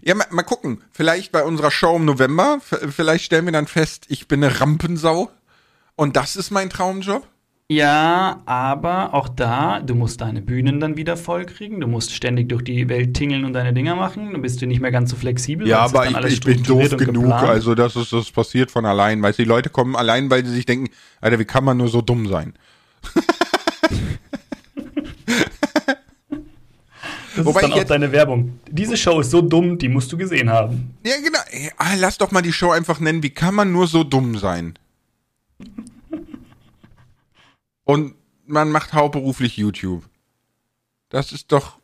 Ja, mal, mal gucken. Vielleicht bei unserer Show im November, vielleicht stellen wir dann fest, ich bin eine Rampensau und das ist mein Traumjob. Ja, aber auch da, du musst deine Bühnen dann wieder vollkriegen. Du musst ständig durch die Welt tingeln und deine Dinger machen. Dann bist du nicht mehr ganz so flexibel. Ja, aber ich, ich bin doof genug. Geplant. Also das ist das passiert von allein. Weißt du, die Leute kommen allein, weil sie sich denken, Alter, wie kann man nur so dumm sein? Das Wobei ist dann auch deine Werbung. Diese Show ist so dumm, die musst du gesehen haben. Ja, genau. Lass doch mal die Show einfach nennen, wie kann man nur so dumm sein? Und man macht hauptberuflich YouTube. Das ist doch.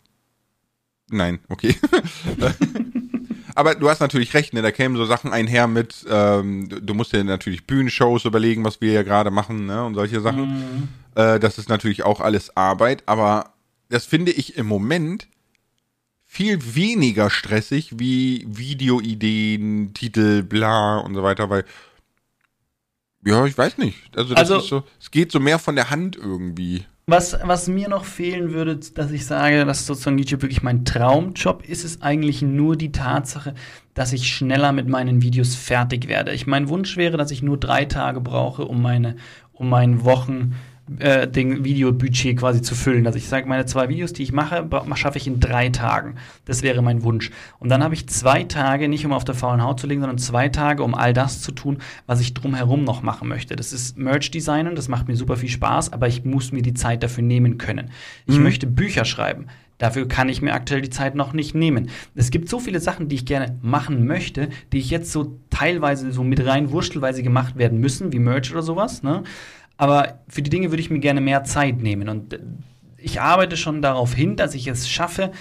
Nein, okay. Aber du hast natürlich recht, ne? Da kämen so Sachen einher mit, ähm, du musst dir natürlich Bühnenshows überlegen, was wir ja gerade machen, ne? Und solche Sachen. Mhm. Äh, das ist natürlich auch alles Arbeit, aber das finde ich im Moment viel weniger stressig wie Videoideen, Titel, bla und so weiter, weil ja, ich weiß nicht. Also, das also, ist so, es geht so mehr von der Hand irgendwie. Was, was mir noch fehlen würde, dass ich sage, dass sozusagen YouTube wirklich mein Traumjob ist, ist eigentlich nur die Tatsache, dass ich schneller mit meinen Videos fertig werde. Ich mein Wunsch wäre, dass ich nur drei Tage brauche, um meine, um meinen Wochen äh, den Videobudget quasi zu füllen. Also ich sage, meine zwei Videos, die ich mache, schaffe ich in drei Tagen. Das wäre mein Wunsch. Und dann habe ich zwei Tage, nicht um auf der faulen Haut zu legen, sondern zwei Tage, um all das zu tun, was ich drumherum noch machen möchte. Das ist Merch-Designen, das macht mir super viel Spaß, aber ich muss mir die Zeit dafür nehmen können. Ich mhm. möchte Bücher schreiben. Dafür kann ich mir aktuell die Zeit noch nicht nehmen. Es gibt so viele Sachen, die ich gerne machen möchte, die ich jetzt so teilweise so mit rein wurstelweise gemacht werden müssen, wie Merch oder sowas. Ne? Aber für die Dinge würde ich mir gerne mehr Zeit nehmen. Und äh, ich arbeite schon darauf hin, dass ich es schaffe,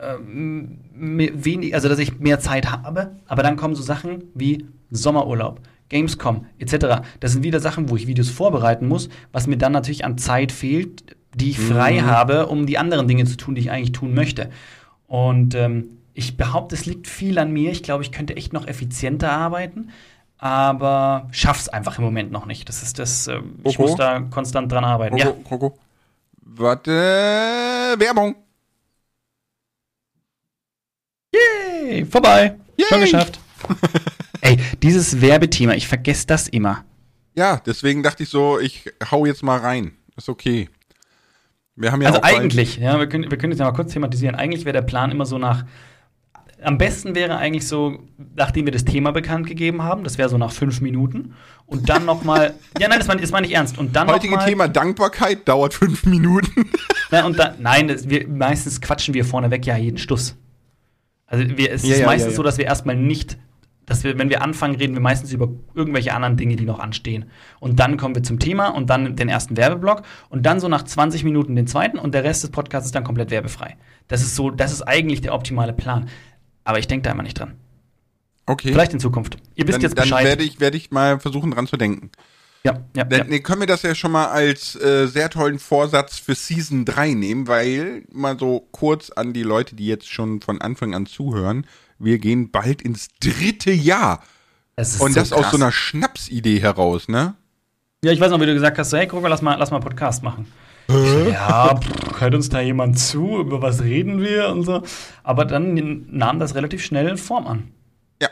ähm, wenig, also dass ich mehr Zeit habe. Aber dann kommen so Sachen wie Sommerurlaub. Gamescom etc. Das sind wieder Sachen, wo ich Videos vorbereiten muss, was mir dann natürlich an Zeit fehlt, die ich frei mhm. habe, um die anderen Dinge zu tun, die ich eigentlich tun möchte. Und ähm, ich behaupte, es liegt viel an mir. Ich glaube, ich könnte echt noch effizienter arbeiten, aber schaff's einfach im Moment noch nicht. Das ist das, äh, ich muss da konstant dran arbeiten. Koko, ja. Koko. Warte, Werbung. Yay, vorbei. Yay. Schon geschafft. Ey, dieses Werbethema, ich vergesse das immer. Ja, deswegen dachte ich so, ich hau jetzt mal rein. Ist okay. Wir haben ja also eigentlich, ja, wir können, wir können jetzt ja mal kurz thematisieren. Eigentlich wäre der Plan immer so nach. Am besten wäre eigentlich so, nachdem wir das Thema bekannt gegeben haben, das wäre so nach fünf Minuten. Und dann nochmal. ja, nein, das war, das war nicht ernst. Und dann Heutige Thema Dankbarkeit dauert fünf Minuten. ja, und dann, nein, das, wir, meistens quatschen wir vorneweg ja jeden Stuss. Also wir, es ja, ist ja, meistens ja, so, dass wir erstmal nicht dass wir, wenn wir anfangen, reden wir meistens über irgendwelche anderen Dinge, die noch anstehen. Und dann kommen wir zum Thema und dann den ersten Werbeblock und dann so nach 20 Minuten den zweiten und der Rest des Podcasts ist dann komplett werbefrei. Das ist so, das ist eigentlich der optimale Plan. Aber ich denke da immer nicht dran. Okay. Vielleicht in Zukunft. Ihr wisst dann, jetzt Bescheid. Dann werde ich, werde ich mal versuchen, dran zu denken. Ja, ja. Dann ja. können wir das ja schon mal als äh, sehr tollen Vorsatz für Season 3 nehmen, weil mal so kurz an die Leute, die jetzt schon von Anfang an zuhören, wir gehen bald ins dritte Jahr. Das Und so das krass. aus so einer Schnapsidee heraus, ne? Ja, ich weiß noch, wie du gesagt hast, so, hey, guck mal, lass mal, lass mal Podcast machen. So, ja, pff, hört uns da jemand zu, über was reden wir und so. Aber dann nahm das relativ schnell Form an. Ja.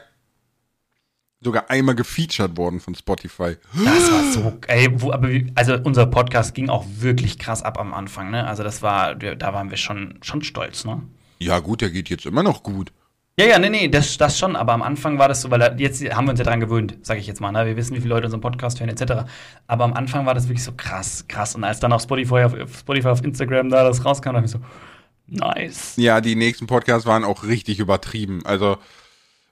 Sogar einmal gefeatured worden von Spotify. Das war so, ey, wo, aber wie, also unser Podcast ging auch wirklich krass ab am Anfang, ne? Also das war, da waren wir schon, schon stolz, ne? Ja, gut, der geht jetzt immer noch gut. Ja, ja, nee, nee, das, das schon, aber am Anfang war das so, weil da, jetzt haben wir uns ja dran gewöhnt, sage ich jetzt mal, ne? wir wissen, wie viele Leute unseren Podcast hören, etc. Aber am Anfang war das wirklich so krass, krass. Und als dann auf Spotify, auf, Spotify, auf Instagram da das rauskam, dachte ich so, nice. Ja, die nächsten Podcasts waren auch richtig übertrieben. Also,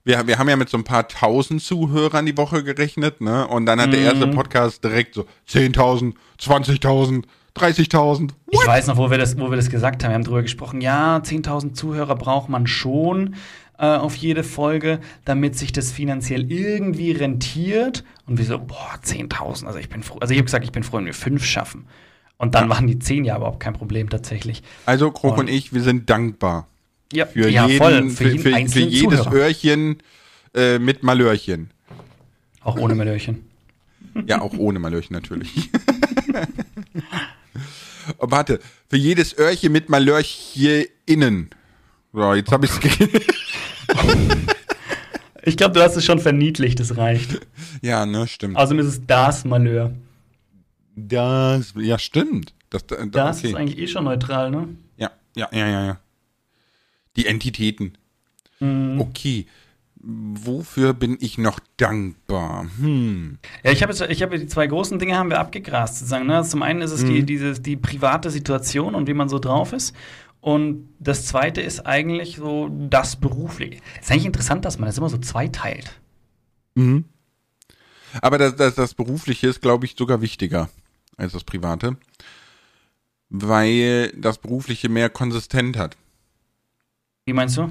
wir, wir haben ja mit so ein paar tausend Zuhörern die Woche gerechnet, ne? Und dann hat mhm. der erste Podcast direkt so 10.000, 20.000, 30.000. Ich weiß noch, wo wir, das, wo wir das gesagt haben. Wir haben drüber gesprochen, ja, 10.000 Zuhörer braucht man schon äh, auf jede Folge, damit sich das finanziell irgendwie rentiert. Und wir so, boah, 10.000. Also ich bin froh. Also ich habe gesagt, ich bin froh, wenn wir fünf schaffen. Und dann ja. waren die zehn ja überhaupt kein Problem tatsächlich. Also Krok und, und ich, wir sind dankbar. Ja, für, ja, jeden, voll, für, jeden für, für jedes Zuhörer. Öhrchen äh, mit Malörchen. Auch ohne Malörchen. Ja, auch ohne Malörchen natürlich. oh, warte, für jedes Öhrchen mit Malörchen innen. So, jetzt habe ich es Ich glaube, du hast es schon verniedlicht, das reicht. Ja, ne, stimmt. Also ist es das Malheur. Das, ja, stimmt. Das, das, das okay. ist eigentlich eh schon neutral, ne? Ja, ja, ja, ja, ja. Die Entitäten. Mhm. Okay. Wofür bin ich noch dankbar? Hm. Ja, ich habe ich hab die zwei großen Dinge haben wir abgegrast sozusagen. Ne? Zum einen ist es mhm. die, diese, die private Situation und wie man so drauf ist. Und das zweite ist eigentlich so das Berufliche. Es ist eigentlich interessant, dass man das immer so zweiteilt. Mhm. Aber das, das, das Berufliche ist, glaube ich, sogar wichtiger als das Private, weil das Berufliche mehr konsistent hat. Wie meinst du?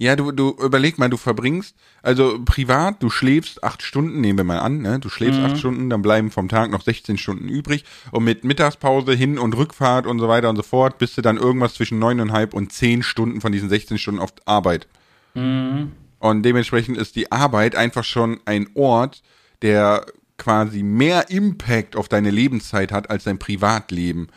Ja, du, du überleg mal, du verbringst, also privat, du schläfst acht Stunden, nehmen wir mal an, ne? Du schläfst mhm. acht Stunden, dann bleiben vom Tag noch 16 Stunden übrig. Und mit Mittagspause, Hin- und Rückfahrt und so weiter und so fort, bist du dann irgendwas zwischen neuneinhalb und zehn Stunden von diesen 16 Stunden auf Arbeit. Mhm. Und dementsprechend ist die Arbeit einfach schon ein Ort, der quasi mehr Impact auf deine Lebenszeit hat als dein Privatleben.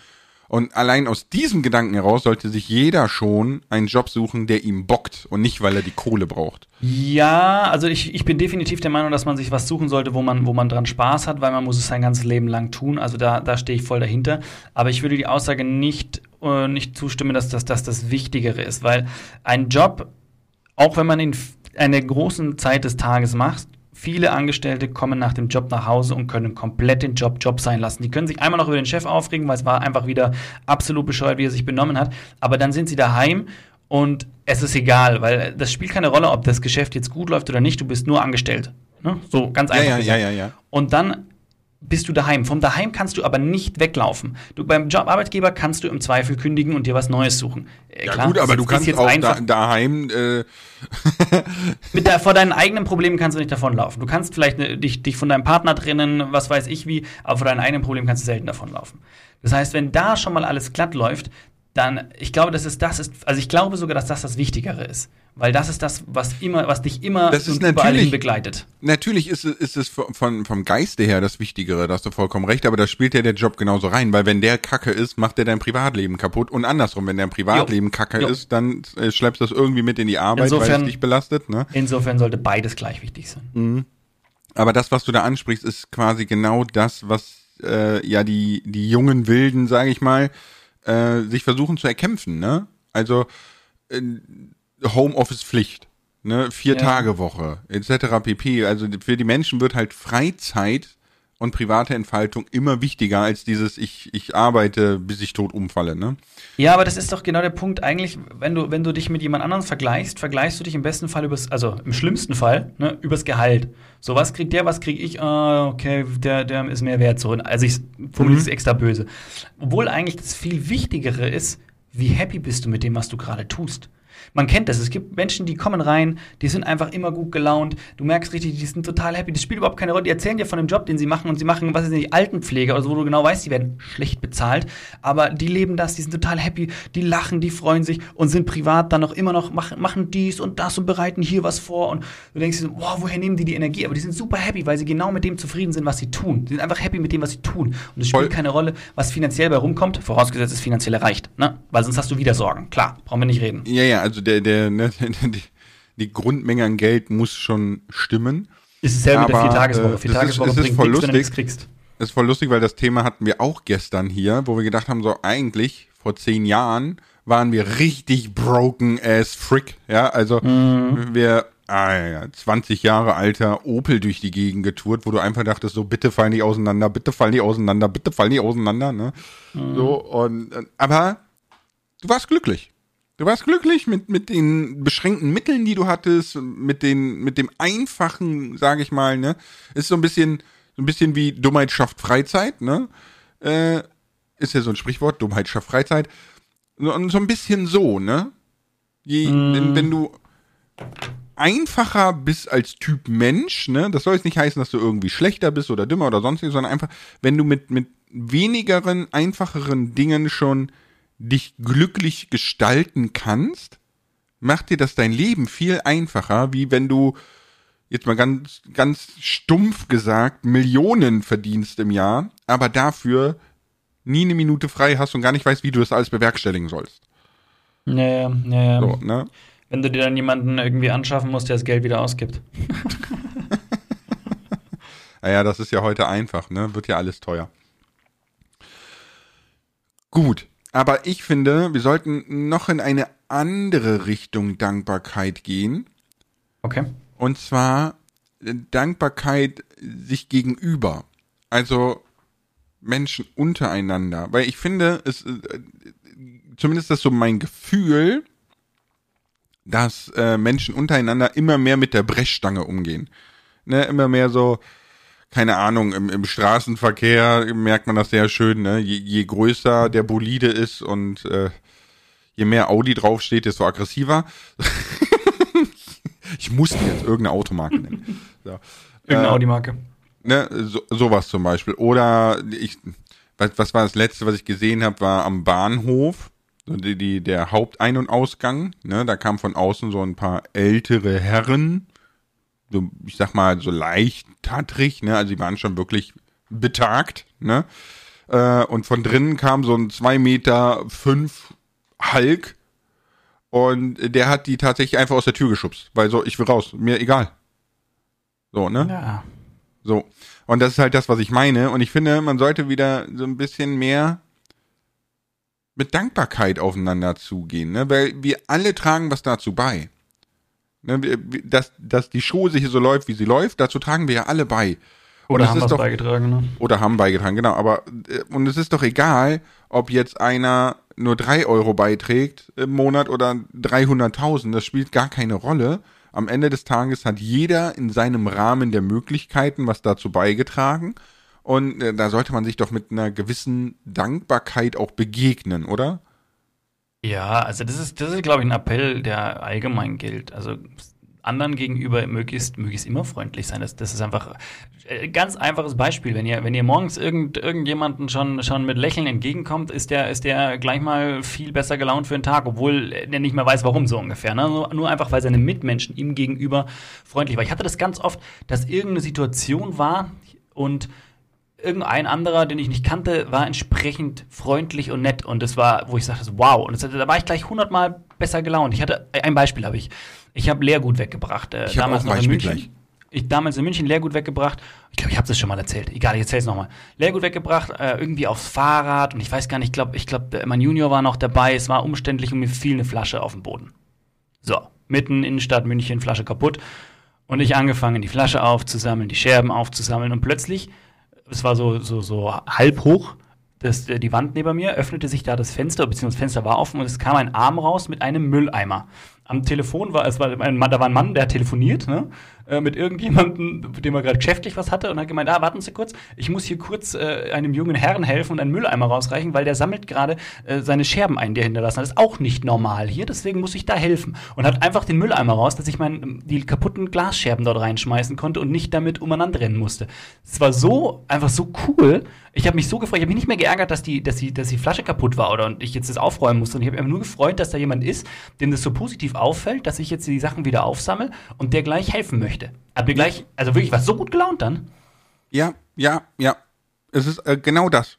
Und allein aus diesem Gedanken heraus sollte sich jeder schon einen Job suchen, der ihm bockt und nicht, weil er die Kohle braucht. Ja, also ich, ich bin definitiv der Meinung, dass man sich was suchen sollte, wo man, wo man dran Spaß hat, weil man muss es sein ganzes Leben lang tun. Also da, da stehe ich voll dahinter. Aber ich würde die Aussage nicht, äh, nicht zustimmen, dass das, dass das Wichtigere ist, weil ein Job, auch wenn man ihn eine große Zeit des Tages macht, viele Angestellte kommen nach dem Job nach Hause und können komplett den Job Job sein lassen. Die können sich einmal noch über den Chef aufregen, weil es war einfach wieder absolut bescheuert, wie er sich benommen hat. Aber dann sind sie daheim und es ist egal, weil das spielt keine Rolle, ob das Geschäft jetzt gut läuft oder nicht. Du bist nur angestellt. Ne? So ganz einfach. Ja, ja, ja, ja, ja. Und dann bist du daheim. Vom daheim kannst du aber nicht weglaufen. Du beim Jobarbeitgeber kannst du im Zweifel kündigen und dir was Neues suchen. Äh, ja klar, gut, aber du kannst auch da, daheim äh mit der, vor deinen eigenen Problemen kannst du nicht davonlaufen. Du kannst vielleicht ne, dich, dich von deinem Partner trennen, was weiß ich wie, aber vor deinen eigenen Problemen kannst du selten davonlaufen. Das heißt, wenn da schon mal alles glatt läuft, dann, ich glaube, das ist das ist, also ich glaube sogar, dass das das Wichtigere ist. Weil das ist das, was immer, was dich immer das ist überall hin begleitet. Natürlich ist, ist es von, vom Geiste her das Wichtigere, da hast du vollkommen recht, aber da spielt ja der Job genauso rein, weil wenn der Kacke ist, macht der dein Privatleben kaputt und andersrum, wenn dein Privatleben jo. Kacke jo. ist, dann äh, schleppst du das irgendwie mit in die Arbeit, insofern, weil es dich belastet. Ne? Insofern sollte beides gleich wichtig sein. Mhm. Aber das, was du da ansprichst, ist quasi genau das, was äh, ja die, die jungen Wilden, sage ich mal, äh, sich versuchen zu erkämpfen. Ne? Also äh, Homeoffice-Pflicht, ne, vier. Tage Woche etc. pp. Also für die Menschen wird halt Freizeit und private Entfaltung immer wichtiger als dieses ich ich arbeite bis ich tot umfalle, ne? Ja, aber das ist doch genau der Punkt eigentlich, wenn du wenn du dich mit jemand anderem vergleichst, vergleichst du dich im besten Fall übers also im schlimmsten Fall, ne, übers Gehalt. So was kriegt der, was krieg ich? Ah, okay, der der ist mehr wert so. Also ich formuliere es mhm. extra böse. Obwohl eigentlich das viel wichtigere ist, wie happy bist du mit dem, was du gerade tust? Man kennt das. Es gibt Menschen, die kommen rein, die sind einfach immer gut gelaunt. Du merkst richtig, die sind total happy. Das spielt überhaupt keine Rolle. Die erzählen dir von dem Job, den sie machen und sie machen, was ist nicht, Altenpflege, also wo du genau weißt, die werden schlecht bezahlt. Aber die leben das, die sind total happy, die lachen, die freuen sich und sind privat dann noch immer noch, machen, machen dies und das und bereiten hier was vor. Und du denkst dir so, wow, woher nehmen die die Energie? Aber die sind super happy, weil sie genau mit dem zufrieden sind, was sie tun. Die sind einfach happy mit dem, was sie tun. Und es spielt Voll. keine Rolle, was finanziell bei rumkommt, vorausgesetzt es finanziell erreicht. Ne? Weil sonst hast du wieder Sorgen. Klar, brauchen wir nicht reden. Ja, ja, also der, der, ne, die, die Grundmenge an Geld muss schon stimmen. Ist es selber mit der Viertageswoche. Viertageswoche ist, bringt voll nichts, lustig. wenn du kriegst. Das ist voll lustig, weil das Thema hatten wir auch gestern hier, wo wir gedacht haben, so eigentlich vor zehn Jahren waren wir richtig broken as frick. Ja, also mhm. wir ah, ja, 20 Jahre alter Opel durch die Gegend getourt, wo du einfach dachtest, so bitte fall nicht auseinander, bitte fall nicht auseinander, bitte fall nicht auseinander. Ne? Mhm. So und aber du warst glücklich. Du warst glücklich mit, mit den beschränkten Mitteln, die du hattest, mit den, mit dem einfachen, sage ich mal, ne? Ist so ein bisschen, so ein bisschen wie Dummheit schafft Freizeit, ne? Äh, ist ja so ein Sprichwort, Dummheit schafft Freizeit. Und so ein bisschen so, ne? Je, mm. wenn, wenn du einfacher bist als Typ Mensch, ne? Das soll jetzt nicht heißen, dass du irgendwie schlechter bist oder dümmer oder sonstiges, sondern einfach, wenn du mit, mit wenigeren, einfacheren Dingen schon dich glücklich gestalten kannst, macht dir das dein Leben viel einfacher, wie wenn du jetzt mal ganz, ganz stumpf gesagt, Millionen verdienst im Jahr, aber dafür nie eine Minute frei hast und gar nicht weißt, wie du das alles bewerkstelligen sollst. Naja, naja. So, ne? Wenn du dir dann jemanden irgendwie anschaffen musst, der das Geld wieder ausgibt. naja, das ist ja heute einfach, ne? Wird ja alles teuer. Gut. Aber ich finde, wir sollten noch in eine andere Richtung Dankbarkeit gehen. Okay. Und zwar äh, Dankbarkeit sich gegenüber. Also Menschen untereinander. Weil ich finde, es, äh, zumindest ist das so mein Gefühl, dass äh, Menschen untereinander immer mehr mit der Brechstange umgehen. Ne, immer mehr so, keine Ahnung, im, im Straßenverkehr merkt man das sehr schön, ne? Je, je größer der Bolide ist und äh, je mehr Audi draufsteht, desto aggressiver. ich muss jetzt irgendeine Automarke nennen. So. Irgendeine äh, Audi-Marke. Ne, so, sowas zum Beispiel. Oder ich, was, was war das letzte, was ich gesehen habe, war am Bahnhof. Die, die, der Hauptein- und Ausgang, ne, da kam von außen so ein paar ältere Herren, so, ich sag mal, so leicht tatrig, ne? Also die waren schon wirklich betagt, ne? Äh, und von drinnen kam so ein zwei Meter fünf Hulk und der hat die tatsächlich einfach aus der Tür geschubst, weil so, ich will raus, mir egal. So, ne? Ja. So. Und das ist halt das, was ich meine. Und ich finde, man sollte wieder so ein bisschen mehr mit Dankbarkeit aufeinander zugehen, ne? Weil wir alle tragen was dazu bei. Ne, dass, dass die Schule hier so läuft, wie sie läuft, dazu tragen wir ja alle bei. Oder haben was beigetragen, ne? Oder haben beigetragen, genau. Aber äh, und es ist doch egal, ob jetzt einer nur drei Euro beiträgt im Monat oder 300.000. Das spielt gar keine Rolle. Am Ende des Tages hat jeder in seinem Rahmen der Möglichkeiten was dazu beigetragen. Und äh, da sollte man sich doch mit einer gewissen Dankbarkeit auch begegnen, oder? Ja, also das ist, das ist, glaube ich, ein Appell, der allgemein gilt. Also anderen gegenüber möglichst, möglichst immer freundlich sein. Das, das ist einfach ein äh, ganz einfaches Beispiel. Wenn ihr, wenn ihr morgens irgend, irgendjemanden schon, schon mit Lächeln entgegenkommt, ist der, ist der gleich mal viel besser gelaunt für den Tag, obwohl er nicht mehr weiß, warum so ungefähr. Ne? Nur, nur einfach, weil seine Mitmenschen ihm gegenüber freundlich waren. Ich hatte das ganz oft, dass irgendeine Situation war und irgendein anderer, den ich nicht kannte, war entsprechend freundlich und nett. Und das war, wo ich sagte, wow. Und das, da war ich gleich hundertmal besser gelaunt. Ich hatte, ein Beispiel habe ich. Ich habe Leergut weggebracht. Äh, ich damals noch in München. Gleich. Ich damals in München Leergut weggebracht. Ich glaube, ich habe das schon mal erzählt. Egal, ich erzähle es nochmal. Leergut weggebracht, äh, irgendwie aufs Fahrrad und ich weiß gar nicht, ich glaube, ich glaube, mein Junior war noch dabei. Es war umständlich und mir fiel eine Flasche auf den Boden. So, mitten in Stadt München, Flasche kaputt. Und ich angefangen, die Flasche aufzusammeln, die Scherben aufzusammeln und plötzlich, es war so, so, so halb hoch, das, die Wand neben mir, öffnete sich da das Fenster, beziehungsweise das Fenster war offen und es kam ein Arm raus mit einem Mülleimer. Am Telefon war, es war ein da war ein Mann, der hat telefoniert, ne, äh, mit irgendjemandem, mit dem er gerade geschäftlich was hatte und hat gemeint, ah, warten Sie kurz, ich muss hier kurz äh, einem jungen Herrn helfen und einen Mülleimer rausreichen, weil der sammelt gerade äh, seine Scherben ein, die er hinterlassen hat. Das ist auch nicht normal hier, deswegen muss ich da helfen. Und hat einfach den Mülleimer raus, dass ich mein, die kaputten Glasscherben dort reinschmeißen konnte und nicht damit umeinander rennen musste. Es war so, einfach so cool. Ich habe mich so gefreut, ich habe mich nicht mehr geärgert, dass die, dass, die, dass die Flasche kaputt war oder und ich jetzt das aufräumen musste. Und ich habe mich nur gefreut, dass da jemand ist, dem das so positiv auffällt, dass ich jetzt die Sachen wieder aufsammle und der gleich helfen möchte. Hat mir gleich, also wirklich, was so gut gelaunt dann. Ja, ja, ja. Es ist äh, genau das.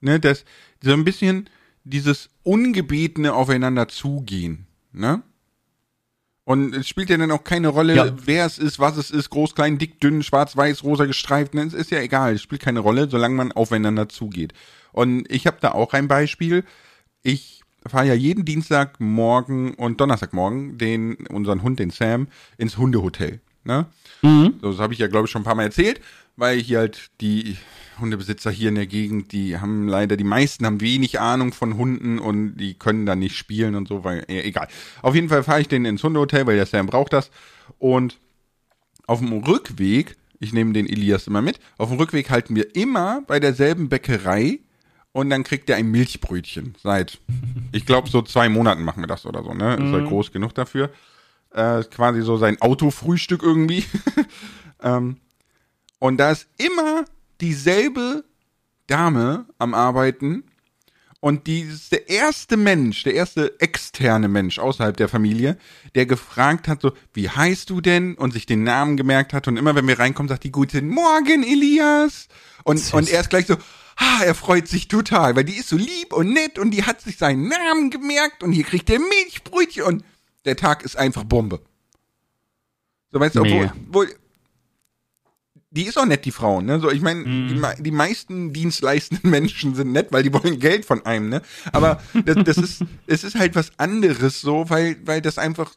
Ne, das, so ein bisschen dieses ungebetene Aufeinander zugehen. Ne? Und es spielt ja dann auch keine Rolle, ja. wer es ist, was es ist, groß, klein, dick, dünn, schwarz, weiß, rosa gestreift. Ne? Es ist ja egal, es spielt keine Rolle, solange man aufeinander zugeht. Und ich habe da auch ein Beispiel. Ich fahre ja jeden Dienstagmorgen und Donnerstagmorgen den, unseren Hund, den Sam, ins Hundehotel. Ne? Mhm. So, das habe ich ja, glaube ich, schon ein paar Mal erzählt, weil hier halt die Hundebesitzer hier in der Gegend, die haben leider, die meisten haben wenig Ahnung von Hunden und die können da nicht spielen und so, weil, ja, egal. Auf jeden Fall fahre ich den ins Hundehotel, weil der Sam braucht das. Und auf dem Rückweg, ich nehme den Elias immer mit, auf dem Rückweg halten wir immer bei derselben Bäckerei und dann kriegt er ein Milchbrötchen. Seit, ich glaube, so zwei Monaten machen wir das oder so, ne? Ist mhm. halt groß genug dafür. Äh, quasi so sein Autofrühstück irgendwie. ähm, und da ist immer dieselbe Dame am Arbeiten. Und die ist der erste Mensch, der erste externe Mensch außerhalb der Familie, der gefragt hat, so, wie heißt du denn? Und sich den Namen gemerkt hat. Und immer wenn wir reinkommen, sagt die Guten Morgen, Elias. Und, und er ist gleich so, ah, er freut sich total, weil die ist so lieb und nett und die hat sich seinen Namen gemerkt und hier kriegt er Milchbrötchen und der Tag ist einfach Bombe. So, weißt du, obwohl, obwohl, die ist auch nett, die Frau, ne? So, ich meine, mm. die, die, meisten dienstleistenden Menschen sind nett, weil die wollen Geld von einem, ne? Aber das, das ist, es ist halt was anderes so, weil, weil das einfach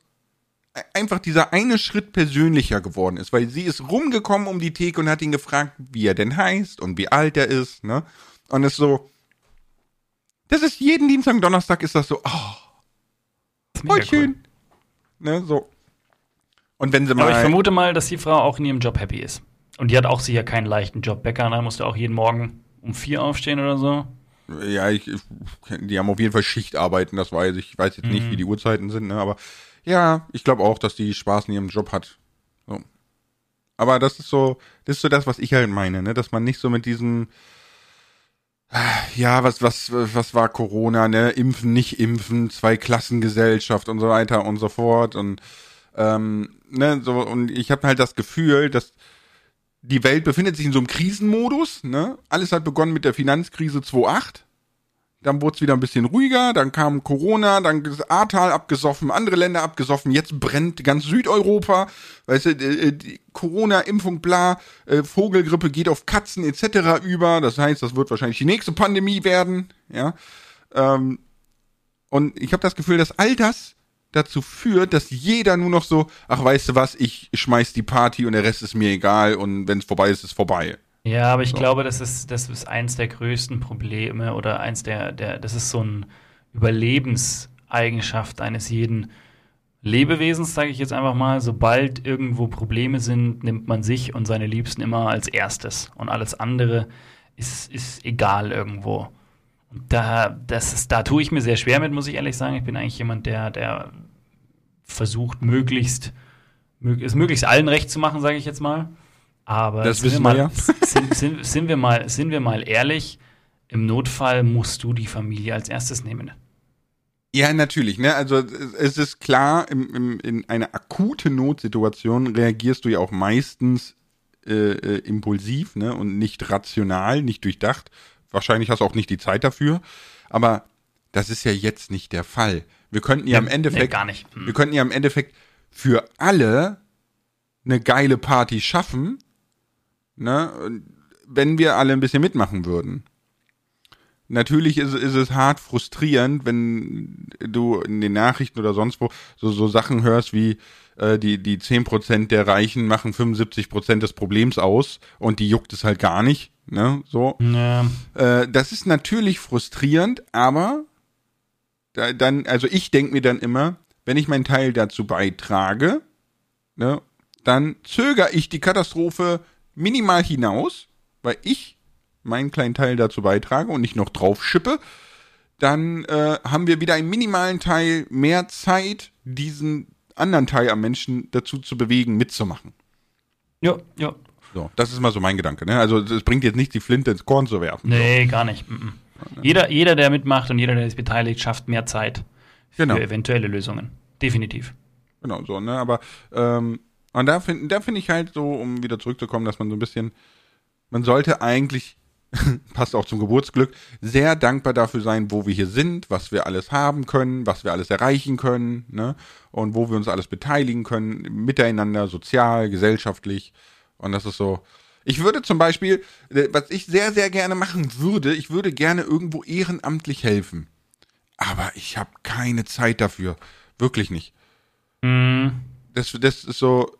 einfach dieser eine Schritt persönlicher geworden ist, weil sie ist rumgekommen um die Theke und hat ihn gefragt, wie er denn heißt und wie alt er ist, ne? Und es so, das ist jeden Dienstag und Donnerstag ist das so, oh, voll schön, cool. Ne, so. Und wenn sie mal. Aber ich vermute mal, dass die Frau auch in ihrem Job happy ist. Und die hat auch sicher keinen leichten Job. Bäcker, da musste auch jeden Morgen um vier aufstehen oder so. Ja, ich, die haben auf jeden Fall Schichtarbeiten, das weiß ich. Ich weiß jetzt mhm. nicht, wie die Uhrzeiten sind, ne, aber ja, ich glaube auch, dass die Spaß in ihrem Job hat. So. Aber das ist so, das ist so das, was ich halt meine, ne? Dass man nicht so mit diesem, ja, was, was, was war Corona, ne? Impfen, nicht impfen, zwei Klassengesellschaft und so weiter und so fort. Und ähm, ne, so, und ich habe halt das Gefühl, dass die Welt befindet sich in so einem Krisenmodus, ne? Alles hat begonnen mit der Finanzkrise 2008 dann wurde es wieder ein bisschen ruhiger, dann kam Corona, dann Ahrtal abgesoffen, andere Länder abgesoffen, jetzt brennt ganz Südeuropa, weißt du, äh, Corona-Impfung, bla, äh, Vogelgrippe geht auf Katzen etc. über, das heißt, das wird wahrscheinlich die nächste Pandemie werden, ja. Ähm, und ich habe das Gefühl, dass all das dazu führt, dass jeder nur noch so, ach weißt du was, ich schmeiß die Party und der Rest ist mir egal und wenn es vorbei ist, ist vorbei. Ja, aber ich so. glaube, das ist, das ist eins der größten Probleme oder eins der, der, das ist so ein Überlebenseigenschaft eines jeden Lebewesens, sage ich jetzt einfach mal. Sobald irgendwo Probleme sind, nimmt man sich und seine Liebsten immer als erstes und alles andere ist, ist egal irgendwo. Und da, das ist, da tue ich mir sehr schwer mit, muss ich ehrlich sagen. Ich bin eigentlich jemand, der, der versucht, möglichst, es möglichst allen recht zu machen, sage ich jetzt mal. Aber das wissen wir, mal, ja. sind, sind, sind, wir mal, sind wir mal ehrlich, im Notfall musst du die Familie als erstes nehmen. Ja, natürlich. Ne? Also es ist klar, im, im, in einer akuten Notsituation reagierst du ja auch meistens äh, äh, impulsiv ne? und nicht rational, nicht durchdacht. Wahrscheinlich hast du auch nicht die Zeit dafür. Aber das ist ja jetzt nicht der Fall. Wir könnten ja, ja im Endeffekt, nee, gar nicht. Hm. wir könnten ja im Endeffekt für alle eine geile Party schaffen, ne, wenn wir alle ein bisschen mitmachen würden. Natürlich ist, ist es hart frustrierend, wenn du in den Nachrichten oder sonst wo so, so Sachen hörst wie äh, die, die 10% der Reichen machen 75% des Problems aus und die juckt es halt gar nicht. Ne? So. Ja. Äh, das ist natürlich frustrierend, aber da, dann, also ich denke mir dann immer, wenn ich meinen Teil dazu beitrage, ne, dann zögere ich die Katastrophe minimal hinaus, weil ich meinen kleinen Teil dazu beitrage und nicht noch drauf schippe, dann äh, haben wir wieder einen minimalen Teil mehr Zeit, diesen anderen Teil am Menschen dazu zu bewegen, mitzumachen. Ja, ja. So, das ist mal so mein Gedanke. Ne? Also es bringt jetzt nicht die Flinte ins Korn zu werfen. Nee, so. gar nicht. Mhm. Jeder, jeder, der mitmacht und jeder, der sich beteiligt, schafft mehr Zeit für genau. eventuelle Lösungen. Definitiv. Genau, so, ne? Aber ähm, und da finde da find ich halt so, um wieder zurückzukommen, dass man so ein bisschen, man sollte eigentlich, passt auch zum Geburtsglück, sehr dankbar dafür sein, wo wir hier sind, was wir alles haben können, was wir alles erreichen können, ne? Und wo wir uns alles beteiligen können, miteinander, sozial, gesellschaftlich. Und das ist so. Ich würde zum Beispiel, äh, was ich sehr, sehr gerne machen würde, ich würde gerne irgendwo ehrenamtlich helfen. Aber ich habe keine Zeit dafür. Wirklich nicht. Mhm. Das, das ist so,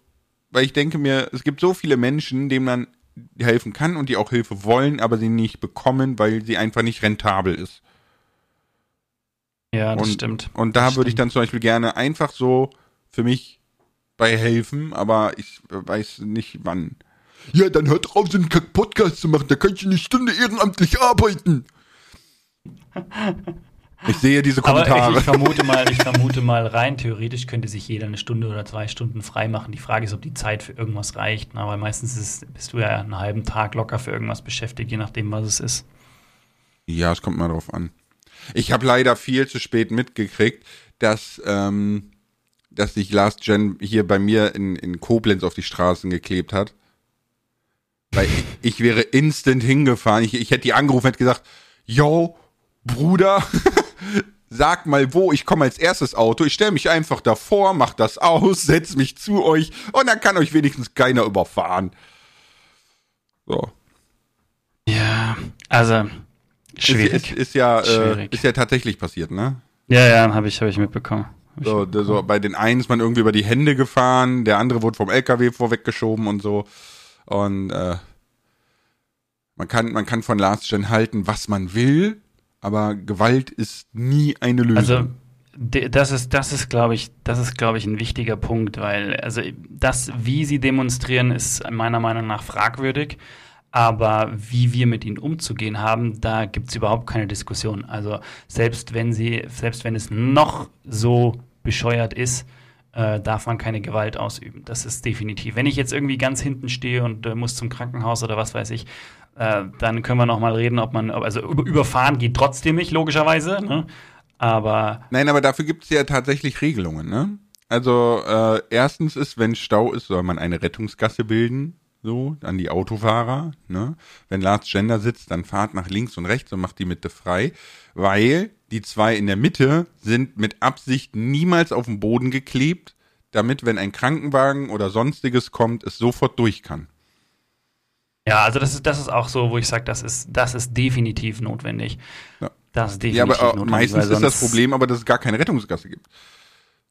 weil ich denke mir, es gibt so viele Menschen, denen man helfen kann und die auch Hilfe wollen, aber sie nicht bekommen, weil sie einfach nicht rentabel ist. Ja, das und, stimmt. Und da das würde ich dann zum Beispiel gerne einfach so für mich bei helfen, aber ich weiß nicht wann. Ja, dann hört auf, so einen Podcast zu machen, da kann ich eine Stunde ehrenamtlich arbeiten. Ich sehe diese Kommentare. Aber ich, ich, vermute mal, ich vermute mal, rein theoretisch könnte sich jeder eine Stunde oder zwei Stunden frei machen. Die Frage ist, ob die Zeit für irgendwas reicht. Aber meistens ist, bist du ja einen halben Tag locker für irgendwas beschäftigt, je nachdem, was es ist. Ja, es kommt mal drauf an. Ich habe leider viel zu spät mitgekriegt, dass, ähm, dass sich Last Gen hier bei mir in, in Koblenz auf die Straßen geklebt hat. Weil ich, ich wäre instant hingefahren. Ich, ich hätte die angerufen und hätte gesagt, yo, Bruder, sag mal wo, ich komme als erstes Auto, ich stelle mich einfach davor, mach das aus, setz mich zu euch und dann kann euch wenigstens keiner überfahren. So. Ja, also schwierig. Ist, ist, ist ja, äh, schwierig. Äh, ist ja tatsächlich passiert, ne? Ja, ja, habe ich, hab ich mitbekommen. Hab so, mitbekommen. so, bei den einen ist man irgendwie über die Hände gefahren, der andere wurde vom LKW vorweggeschoben und so. Und äh, man kann, man kann von Last Gen halten, was man will aber Gewalt ist nie eine Lösung. Also das ist, das ist, glaube ich, das ist, glaube ich, ein wichtiger Punkt, weil also das, wie sie demonstrieren, ist meiner Meinung nach fragwürdig. Aber wie wir mit ihnen umzugehen haben, da gibt es überhaupt keine Diskussion. Also selbst wenn sie, selbst wenn es noch so bescheuert ist, äh, darf man keine Gewalt ausüben. Das ist definitiv. Wenn ich jetzt irgendwie ganz hinten stehe und äh, muss zum Krankenhaus oder was weiß ich, äh, dann können wir noch mal reden, ob man, also überfahren geht trotzdem nicht, logischerweise. Ne? Aber. Nein, aber dafür gibt es ja tatsächlich Regelungen, ne? Also, äh, erstens ist, wenn Stau ist, soll man eine Rettungsgasse bilden, so, an die Autofahrer, ne? Wenn Lars Gender sitzt, dann fahrt nach links und rechts und macht die Mitte frei, weil die zwei in der Mitte sind mit Absicht niemals auf den Boden geklebt, damit, wenn ein Krankenwagen oder sonstiges kommt, es sofort durch kann. Ja, also das ist, das ist auch so, wo ich sage, das ist, das ist definitiv notwendig. Ja. Das ist definitiv ja, aber notwendig, meistens ist das Problem aber, dass es gar keine Rettungsgasse gibt.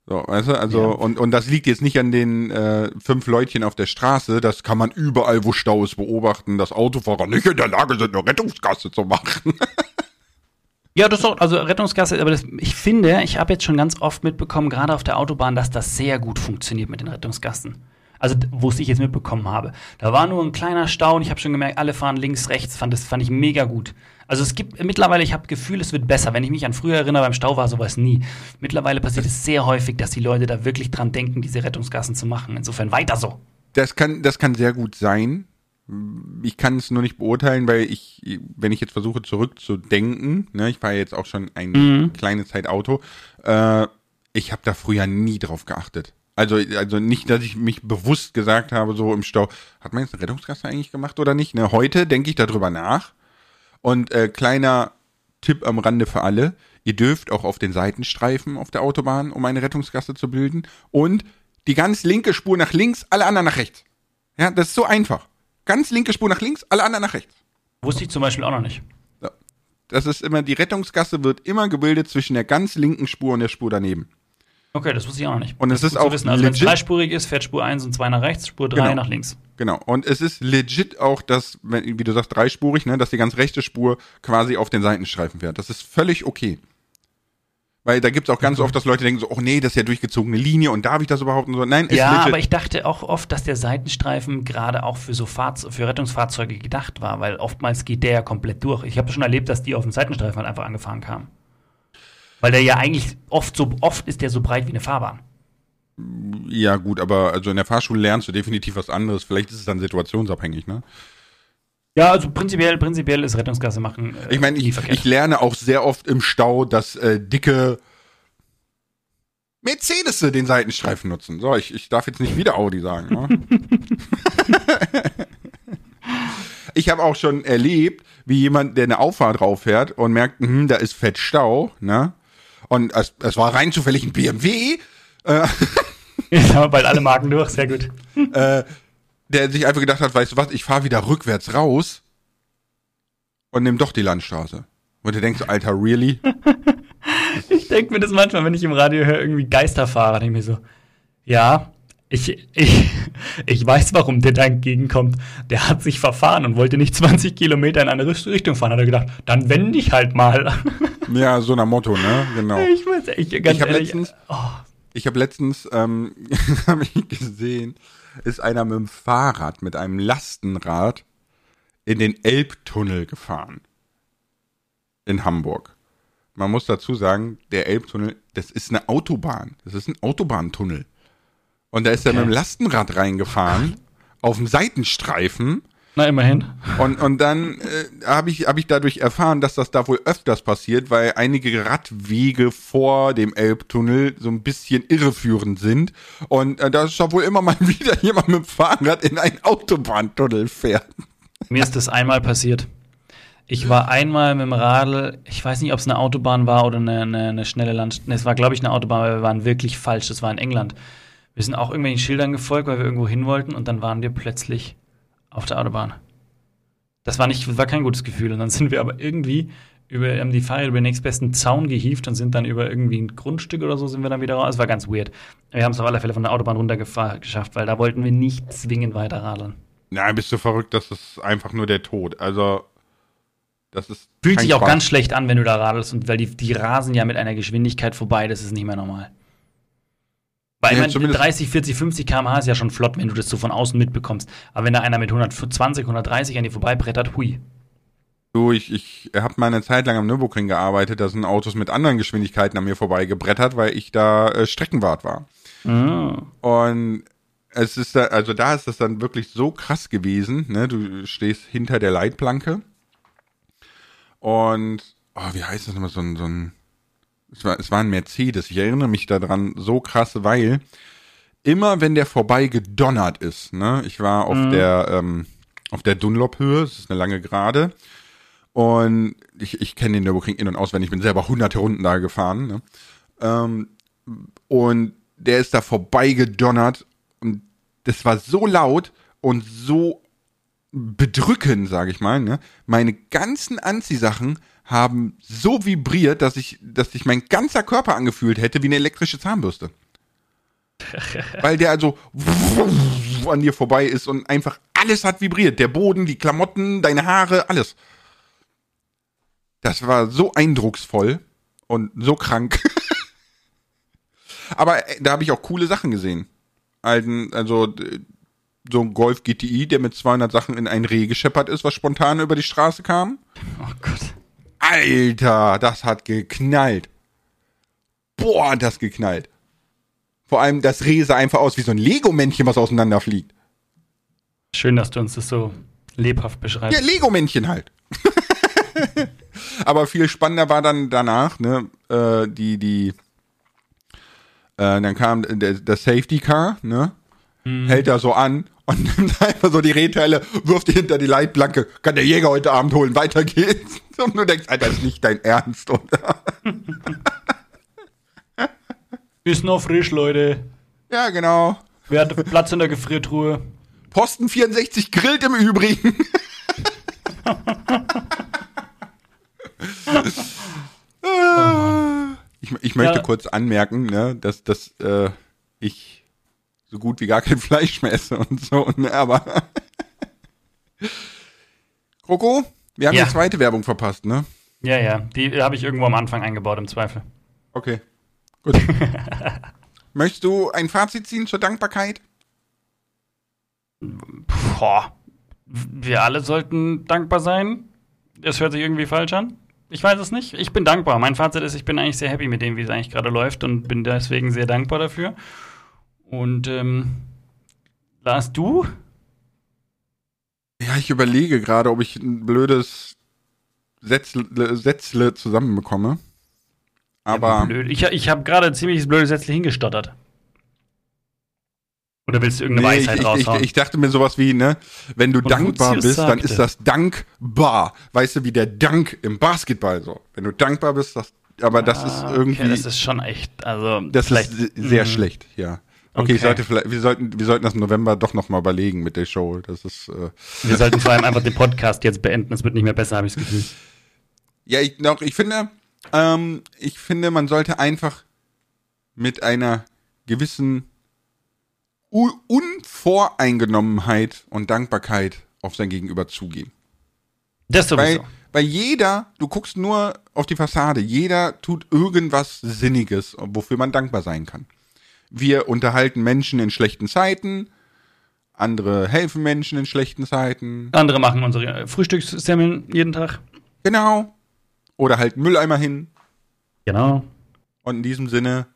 So, weißt du, also, ja. und, und das liegt jetzt nicht an den äh, fünf Leutchen auf der Straße, das kann man überall, wo Stau ist, beobachten, dass Autofahrer nicht in der Lage sind, eine Rettungsgasse zu machen. Ja, das ist auch, also Rettungsgasse, aber das, ich finde, ich habe jetzt schon ganz oft mitbekommen, gerade auf der Autobahn, dass das sehr gut funktioniert mit den Rettungsgassen. Also, wo ich jetzt mitbekommen habe. Da war nur ein kleiner Stau und ich habe schon gemerkt, alle fahren links, rechts, fand, das fand ich mega gut. Also es gibt mittlerweile, ich habe Gefühl, es wird besser. Wenn ich mich an früher erinnere, beim Stau war sowas nie. Mittlerweile passiert es sehr häufig, dass die Leute da wirklich dran denken, diese Rettungsgassen zu machen. Insofern weiter so. Das kann, das kann sehr gut sein. Ich kann es nur nicht beurteilen, weil ich, wenn ich jetzt versuche zurückzudenken, ne, ich fahre jetzt auch schon ein mhm. kleine Zeit Auto, äh, ich habe da früher nie drauf geachtet. Also, also nicht, dass ich mich bewusst gesagt habe, so im Stau, hat man jetzt eine Rettungsgasse eigentlich gemacht oder nicht? Ne? Heute denke ich darüber nach und äh, kleiner Tipp am Rande für alle. Ihr dürft auch auf den Seitenstreifen auf der Autobahn, um eine Rettungsgasse zu bilden. Und die ganz linke Spur nach links, alle anderen nach rechts. Ja, das ist so einfach. Ganz linke Spur nach links, alle anderen nach rechts. Wusste ich zum Beispiel auch noch nicht. Das ist immer, die Rettungsgasse wird immer gebildet zwischen der ganz linken Spur und der Spur daneben. Okay, das wusste ich auch noch nicht. Und es ist auch wissen. Also wenn es dreispurig ist, fährt Spur 1 und 2 nach rechts, Spur 3 genau. nach links. Genau. Und es ist legit auch, dass, wie du sagst, dreispurig, ne, dass die ganz rechte Spur quasi auf den Seitenstreifen fährt. Das ist völlig okay. Weil da gibt es auch ganz okay. oft, dass Leute denken so, oh nee, das ist ja durchgezogene Linie und darf ich das überhaupt? Und so. Nein, ist Ja, legit. aber ich dachte auch oft, dass der Seitenstreifen gerade auch für so Fahrz für Rettungsfahrzeuge gedacht war, weil oftmals geht der ja komplett durch. Ich habe schon erlebt, dass die auf dem Seitenstreifen halt einfach angefahren kamen. Weil der ja eigentlich oft so oft ist der so breit wie eine Fahrbahn. Ja, gut, aber also in der Fahrschule lernst du definitiv was anderes. Vielleicht ist es dann situationsabhängig, ne? Ja, also prinzipiell, prinzipiell ist Rettungsgasse machen. Äh, ich meine, ich, ich, lerne auch sehr oft im Stau, dass äh, dicke Mercedes den Seitenstreifen nutzen. So, ich, ich darf jetzt nicht wieder Audi sagen. Ne? ich habe auch schon erlebt, wie jemand, der eine Auffahrt drauf fährt und merkt, hm, da ist fett Stau, ne? Und es, es war rein zufällig ein BMW. Äh, Jetzt haben wir bald alle Marken durch, sehr gut. Äh, der sich einfach gedacht hat, weißt du was, ich fahre wieder rückwärts raus und nimm doch die Landstraße. Und du denkst, Alter, really? ich denke mir das manchmal, wenn ich im Radio höre, irgendwie Geisterfahrer, denke ich mir so, ja, ich, ich, ich weiß, warum der da entgegenkommt. Der hat sich verfahren und wollte nicht 20 Kilometer in eine Richtung fahren. Hat er gedacht, dann wende ich halt mal. Ja, so nach Motto, ne? Genau. Ich weiß, ich, ganz ich habe letztens, oh. ich habe letztens, ähm, habe ich gesehen, ist einer mit dem Fahrrad, mit einem Lastenrad in den Elbtunnel gefahren. In Hamburg. Man muss dazu sagen, der Elbtunnel, das ist eine Autobahn. Das ist ein Autobahntunnel. Und da ist okay. er mit dem Lastenrad reingefahren, auf dem Seitenstreifen. Na, immerhin. Und, und dann äh, habe ich, hab ich dadurch erfahren, dass das da wohl öfters passiert, weil einige Radwege vor dem Elbtunnel so ein bisschen irreführend sind. Und äh, da ist doch wohl immer mal wieder jemand mit dem Fahrrad in einen Autobahntunnel fährt. Mir ist das einmal passiert. Ich war einmal mit dem Radl, ich weiß nicht, ob es eine Autobahn war oder eine, eine, eine schnelle Land. Es war, glaube ich, eine Autobahn, aber wir waren wirklich falsch. Das war in England. Wir sind auch irgendwelchen Schildern gefolgt, weil wir irgendwo hin wollten und dann waren wir plötzlich auf der Autobahn. Das war nicht, war kein gutes Gefühl. Und dann sind wir aber irgendwie über haben die Fahrräder über den nächstbesten Zaun gehievt und sind dann über irgendwie ein Grundstück oder so sind wir dann wieder raus. Es war ganz weird. Wir haben es auf alle Fälle von der Autobahn runter geschafft, weil da wollten wir nicht zwingend weiter radeln. Nein, bist du verrückt, das ist einfach nur der Tod. Also, das ist. Fühlt sich auch Spaß. ganz schlecht an, wenn du da radelst und weil die, die rasen ja mit einer Geschwindigkeit vorbei, das ist nicht mehr normal. Weil ja, ich meine, 30, 40, 50 km/h ist ja schon flott, wenn du das so von außen mitbekommst. Aber wenn da einer mit 120, 130 an dir vorbeibrettert, hui. Du, ich, ich habe mal eine Zeit lang am Nürburgring gearbeitet, da sind Autos mit anderen Geschwindigkeiten an mir vorbeigebrettert, weil ich da äh, Streckenwart war. Mhm. Und es ist da, also da ist das dann wirklich so krass gewesen, ne? Du stehst hinter der Leitplanke und oh, wie heißt das nochmal, so ein, so ein es war, es war ein Mercedes, ich erinnere mich daran so krass, weil immer wenn der vorbei gedonnert ist, ne, ich war auf mhm. der, ähm, auf der Dunlop-Höhe, das ist eine lange Gerade, und ich, ich kenne den Nürburgring in- und auswendig, ich bin selber hunderte Runden da gefahren, ne, ähm, und der ist da vorbei gedonnert und das war so laut und so bedrückend, sage ich mal, ne, meine ganzen Anziehsachen haben so vibriert, dass ich, dass sich mein ganzer Körper angefühlt hätte wie eine elektrische Zahnbürste. Weil der also an dir vorbei ist und einfach alles hat vibriert. Der Boden, die Klamotten, deine Haare, alles. Das war so eindrucksvoll und so krank. Aber äh, da habe ich auch coole Sachen gesehen. Also d- so ein Golf GTI, der mit 200 Sachen in ein Reh gescheppert ist, was spontan über die Straße kam. Oh Gott. Alter, das hat geknallt. Boah, hat das geknallt. Vor allem das Reh sah einfach aus wie so ein Lego-Männchen, was auseinanderfliegt. Schön, dass du uns das so lebhaft beschreibst. Ja, Lego-Männchen halt. Aber viel spannender war dann danach, ne, äh, die, die, äh, dann kam der, der Safety Car, ne, hält da so an und nimmt einfach so die Rehteile, wirft die hinter die Leitplanke, kann der Jäger heute Abend holen, weiter geht's. Und du denkst, Alter, das ist nicht dein Ernst, oder? Ist noch frisch, Leute. Ja, genau. Wer hat Platz in der Gefriertruhe? Posten 64 grillt im Übrigen. ich, ich möchte Ja. kurz anmerken, ne, dass, dass äh, ich so gut wie gar kein Fleisch mehr esse und so, ne, aber Kroko, wir haben Ja. die zweite Werbung verpasst, ne? Ja, ja. Die habe ich irgendwo am Anfang eingebaut, im Zweifel. Okay, gut. Möchtest du ein Fazit ziehen zur Dankbarkeit? Boah. Wir alle sollten dankbar sein. Das hört sich irgendwie falsch an. Ich weiß es nicht. Ich bin dankbar. Mein Fazit ist, ich bin eigentlich sehr happy mit dem, wie es eigentlich gerade läuft und bin deswegen sehr dankbar dafür. Und ähm, Lars, du? Ja, ich überlege gerade, ob ich ein blödes Sätzle, Sätzle zusammenbekomme. Aber Blöd. Ich, ich habe gerade ein ziemlich blödes Sätzle hingestottert. Oder willst du irgendeine nee, ich, Weisheit ich, ich, raushauen? ich dachte mir sowas wie, ne, wenn du dankbar Konfuzius bist, dann sagte. ist das dankbar. Weißt du, wie der Dank im Basketball so. Wenn du dankbar bist, das, aber das ist Ah, irgendwie, Okay, das ist schon echt. Also, das vielleicht- ist sehr Mhm. schlecht, ja. Okay, ich Okay. sollte vielleicht, wir sollten, wir sollten das im November doch noch mal überlegen mit der Show. Das ist, äh, Wir sollten vor allem einfach den Podcast jetzt beenden. Es wird nicht mehr besser, habe ich das Gefühl. Ja, ich, noch, ich finde, ähm, ich finde, man sollte einfach mit einer gewissen U Unvoreingenommenheit und Dankbarkeit auf sein Gegenüber zugehen. Das Weil, sowieso. weil jeder, du guckst nur auf die Fassade, jeder tut irgendwas Sinniges, wofür man dankbar sein kann. Wir unterhalten Menschen in schlechten Zeiten, andere helfen Menschen in schlechten Zeiten. Andere machen unsere Frühstückssemmeln jeden Tag. Genau. Oder halt Mülleimer hin. Genau. Und in diesem Sinne,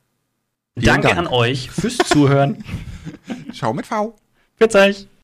Danke Dank. an euch fürs Zuhören. schau mit V. Bis euch.